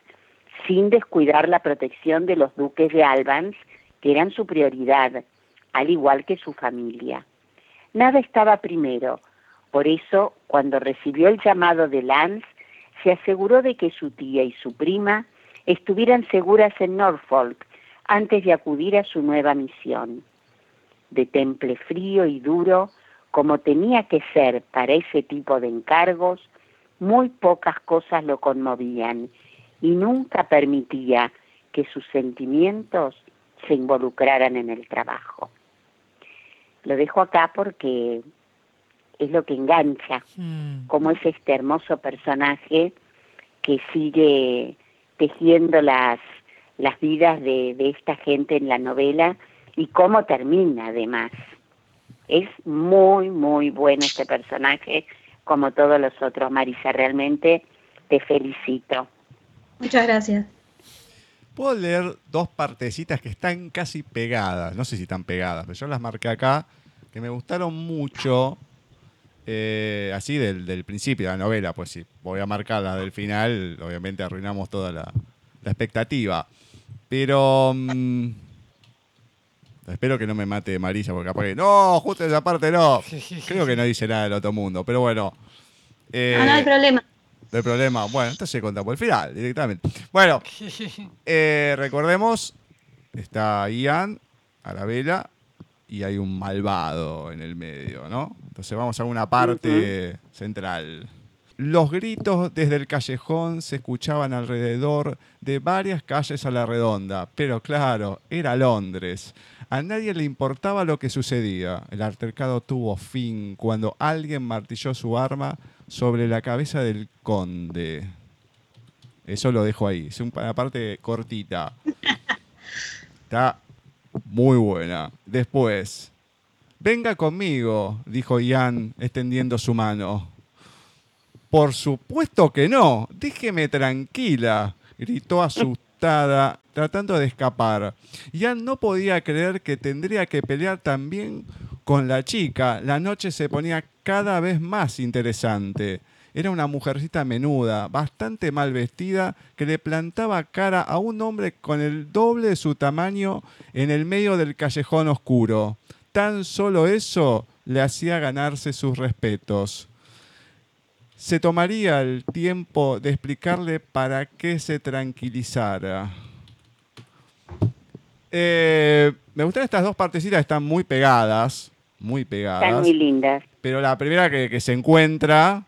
sin descuidar la protección de los duques de Albans, que eran su prioridad, al igual que su familia. Nada estaba primero, por eso, cuando recibió el llamado de Lance, se aseguró de que su tía y su prima estuvieran seguras en Norfolk antes de acudir a su nueva misión. De temple frío y duro, como tenía que ser para ese tipo de encargos, muy pocas cosas lo conmovían y nunca permitía que sus sentimientos se involucraran en el trabajo. Lo dejo acá porque es lo que engancha, Mm. cómo es este hermoso personaje que sigue tejiendo las, las vidas de, de esta gente en la novela y cómo termina además. Es muy, muy bueno este personaje, como todos los otros, Marisa. Realmente te felicito. Muchas gracias. Puedo leer dos partecitas que están casi pegadas. No sé si están pegadas, pero yo las marqué acá, que me gustaron mucho. eh, así del, del principio de la novela, pues si voy a marcar la del final, obviamente arruinamos toda la, la expectativa. Pero mm, espero que no me mate Marisa, porque capaz que. No, justo esa parte no. Creo que no dice nada del otro mundo, pero bueno. eh, No, no hay problema. No hay problema. Bueno, entonces contamos el final directamente. Bueno, eh, recordemos, está Ian a la vela y hay un malvado en el medio, ¿no? Entonces vamos a una parte central. Los gritos desde el callejón se escuchaban alrededor de varias calles a la redonda, pero claro, era Londres. A nadie le importaba lo que sucedía. El altercado tuvo fin cuando alguien martilló su arma sobre la cabeza del conde. Eso lo dejo ahí. Es una parte cortita. Está muy buena. Después, venga conmigo, dijo Ian extendiendo su mano. Por supuesto que no. Déjeme tranquila, gritó asustada, tratando de escapar. Ian no podía creer que tendría que pelear también con la chica. La noche se ponía cada vez más interesante. Era una mujercita menuda, bastante mal vestida, que le plantaba cara a un hombre con el doble de su tamaño en el medio del callejón oscuro. Tan solo eso le hacía ganarse sus respetos. Se tomaría el tiempo de explicarle para que se tranquilizara. Eh, me gustan estas dos partecitas, están muy pegadas, muy pegadas. Están muy lindas. Pero la primera que, que se encuentra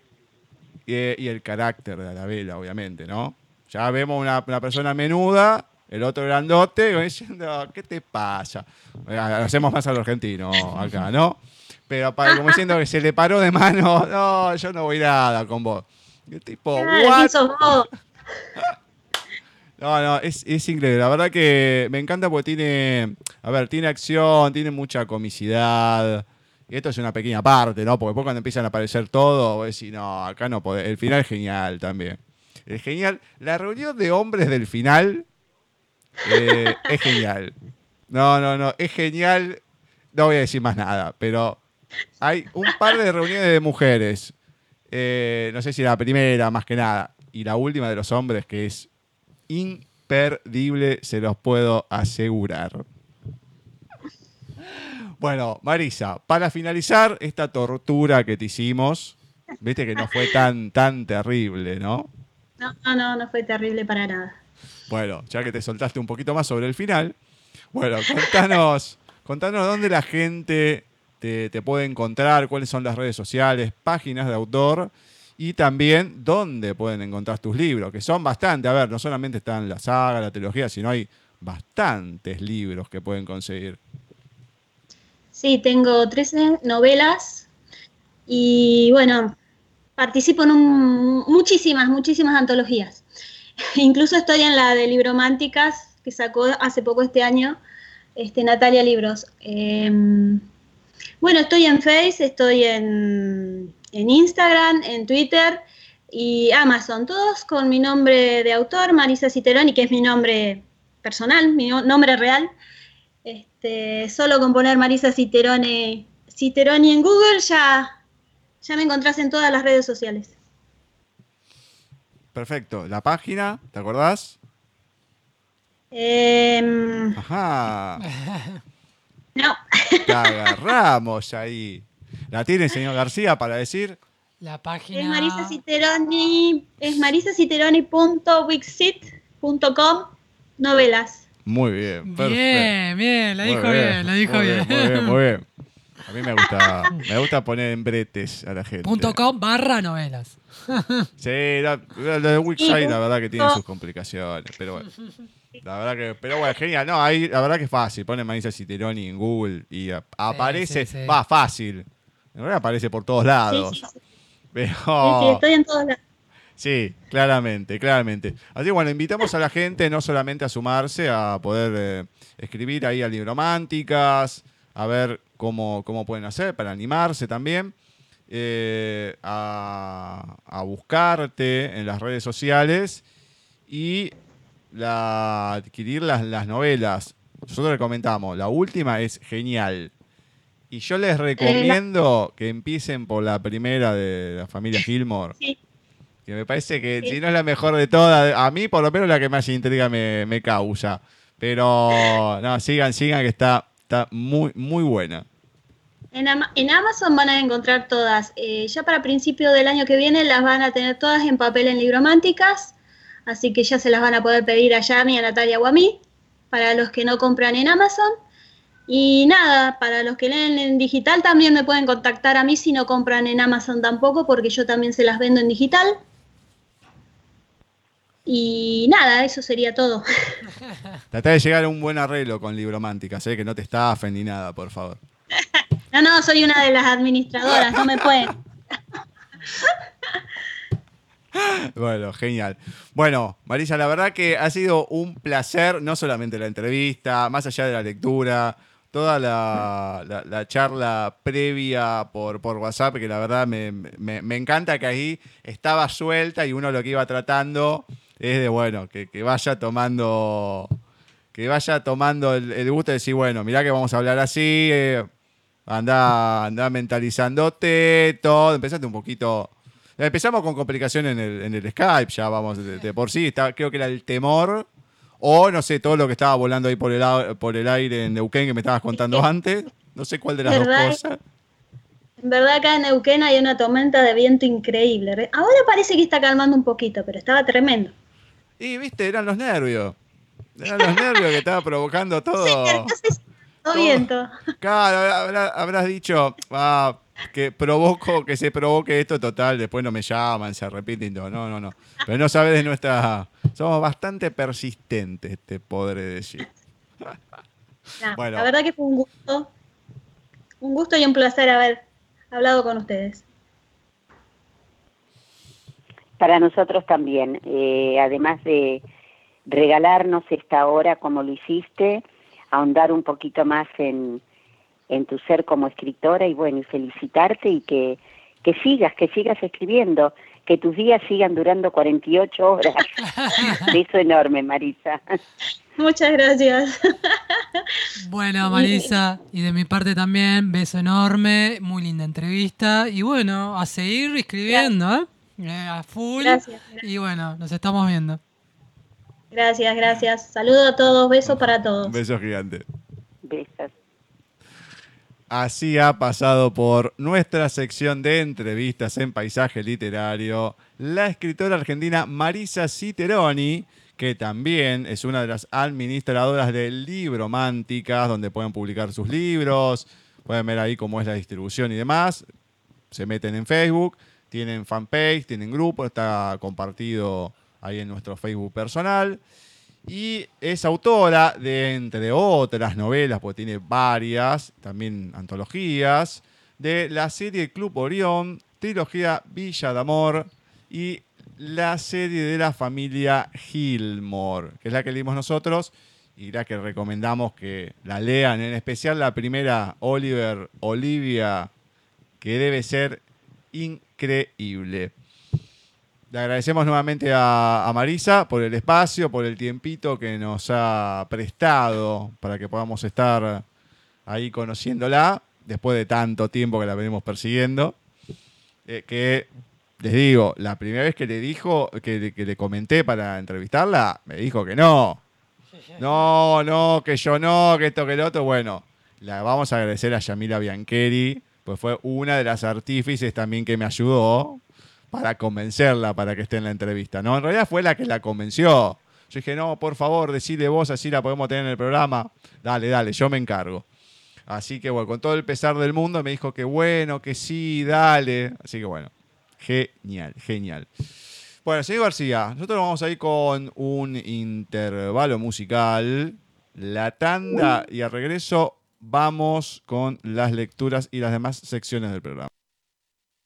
eh, y el carácter de la vela, obviamente, ¿no? Ya vemos una, una persona menuda, el otro grandote, diciendo, ¿qué te pasa? Eh, Hacemos más al argentino acá, ¿no? Pero para, como diciendo que se le paró de mano, no, yo no voy nada con vos. Y el tipo, Ah, ¿what? No, no, es, es increíble. La verdad que me encanta porque tiene, a ver, tiene acción, tiene mucha comicidad. Y esto es una pequeña parte, ¿no? Porque después cuando empiezan a aparecer todo, vos decís, no, acá no podés. El final es genial también. Es genial. La reunión de hombres del final eh, es genial. No, no, no, es genial. No voy a decir más nada, pero hay un par de reuniones de mujeres. Eh, no sé si la primera, más que nada. Y la última de los hombres, que es imperdible, se los puedo asegurar. Bueno, Marisa, para finalizar esta tortura que te hicimos, viste que no fue tan, tan terrible, ¿no? No, no, no, no fue terrible para nada. Bueno, ya que te soltaste un poquito más sobre el final, bueno, contanos, contanos dónde la gente te, te puede encontrar, cuáles son las redes sociales, páginas de autor y también dónde pueden encontrar tus libros, que son bastante. A ver, no solamente están la saga, la trilogía, sino hay bastantes libros que pueden conseguir. Sí, tengo 13 novelas y bueno, participo en muchísimas, muchísimas antologías. Incluso estoy en la de Librománticas que sacó hace poco este año este, Natalia Libros. Em, bueno, estoy en Face, estoy en, en Instagram, en Twitter y Amazon, todos con mi nombre de autor, Marisa Citeroni, que es mi nombre personal, mi no- nombre real. Este, solo con poner Marisa Citerone, Citeroni en Google ya, ya me encontrás en todas las redes sociales. Perfecto. La página, ¿te acordás? Em, Ajá. no, Te agarramos ahí. ¿La tiene el señor García para decir? La página. es Marisa Citeroni, es marisaciteroni.wixit.com novelas. Muy bien. Perfecto. Bien, bien, la Muy dijo bien, la dijo muy bien. Muy bien, muy bien. A mí me gusta, me gusta poner en bretes a la gente. Punto com barra novelas. Sí, la, la de Wixsite, la verdad que tiene sus complicaciones, pero bueno. La verdad que, pero bueno, genial. No, ahí la verdad que es fácil. Pone Marisa Citeroni en Google y a- aparece, sí, sí. va fácil. En realidad aparece por todos lados. Sí, sí, sí. Pero estoy en todos lados. Sí, claramente, claramente. Así que bueno, invitamos a la gente no solamente a sumarse, a poder eh, escribir ahí a Librománticas, a ver cómo, cómo pueden hacer para animarse también, eh, a, a buscarte en las redes sociales y la, adquirir las, las novelas. Nosotros le comentamos, la última es genial. Y yo les recomiendo que empiecen por la primera de la familia Gilmore. Sí. Que me parece que Sí. si no es la mejor de todas, a mí por lo menos la que más intriga me, me causa. Pero no, sigan, sigan, que está, está muy, muy buena. En, Ama- en Amazon van a encontrar todas. Eh, ya para principio del año que viene las van a tener todas en papel en Librománticas. Así que ya se las van a poder pedir a Yami, a Natalia o a mí. Para los que no compran en Amazon. Y nada, para los que leen en digital también me pueden contactar a mí si no compran en Amazon tampoco, porque yo también se las vendo en digital. Y nada, eso sería todo. Trata de llegar a un buen arreglo con Librománticas, ¿eh? que no te estafen ni nada, por favor. No, no, soy una de las administradoras, no me pueden. Bueno, genial. Bueno, Marisa, la verdad que ha sido un placer, no solamente la entrevista, más allá de la lectura, toda la, la- la charla previa por, WhatsApp, que la verdad me, encanta que ahí estaba suelta y uno lo que iba tratando es de, bueno, que, vaya tomando que vaya tomando el, gusto de decir, bueno, mirá que vamos a hablar así, eh, anda, anda mentalizándote, todo, empezaste un poquito... Empezamos con complicaciones en el, en el Skype, ya vamos de, por sí, creo que era el temor, o no sé, todo lo que estaba volando ahí por el, por el aire en Neuquén que me estabas contando antes, no sé cuál de las ¿Verdad? dos cosas. En verdad acá en Neuquén hay una tormenta de viento increíble. Re- Ahora parece que está calmando un poquito, pero estaba tremendo. Y viste, eran los nervios. Eran los nervios que estaba provocando todo. Señor, ¿qué haces? Todo Todo. viento. Claro, habrá- habrás dicho, ah, que provoco, que se provoque esto total, después no me llaman, se repiten, no, no, no, no. Pero no sabes de nuestra... Somos bastante persistentes, te podré decir. Nah, Bueno. La verdad que fue un gusto. Un gusto y un placer haber hablado con ustedes. Para nosotros también, eh, además de regalarnos esta hora como lo hiciste, ahondar un poquito más en, en tu ser como escritora y bueno, y felicitarte y que, que sigas, que sigas escribiendo, que tus días sigan durando 48 horas. Beso enorme, Marisa. Muchas gracias. Bueno, Marisa, y de mi parte también, beso enorme, muy linda entrevista. Y bueno, a seguir escribiendo, ¿eh? Eh, A full. Gracias, gracias. Y bueno, nos estamos viendo. Gracias, gracias. Saludo a todos, besos para todos. Un beso gigante. Besos. Así ha pasado por nuestra sección de entrevistas en paisaje literario la escritora argentina Marisa Citeroni, que también es una de las administradoras de Librománticas, donde pueden publicar sus libros, pueden ver ahí cómo es la distribución y demás. Se meten en Facebook, tienen fanpage, tienen grupo, está compartido ahí en nuestro Facebook personal. Y es autora de, entre otras novelas, porque tiene varias, también antologías, de la serie Club Orión, trilogía Villa de Amor y la serie de la familia Gilmore, que es la que leímos nosotros y la que recomendamos que la lean, en especial la primera, Oliver, Olivia, que debe ser increíble. Le agradecemos nuevamente a, a Marisa por el espacio, por el tiempito que nos ha prestado para que podamos estar ahí conociéndola, después de tanto tiempo que la venimos persiguiendo. Eh, que les digo, la primera vez que le dijo, que, que le comenté para entrevistarla, me dijo que no. No, no, que yo no, que esto, que el otro. Bueno, la vamos a agradecer a Yamila Biancheri, pues fue una de las artífices también que me ayudó para convencerla para que esté en la entrevista. No, en realidad fue la que la convenció. Yo dije, no, por favor, decile vos, así la podemos tener en el programa. Dale, dale, yo me encargo. Así que bueno, con todo el pesar del mundo me dijo que bueno, que sí, dale. Así que bueno, genial, genial. Bueno, señor García, nosotros vamos a ir con un intervalo musical, la tanda y al regreso vamos con las lecturas y las demás secciones del programa.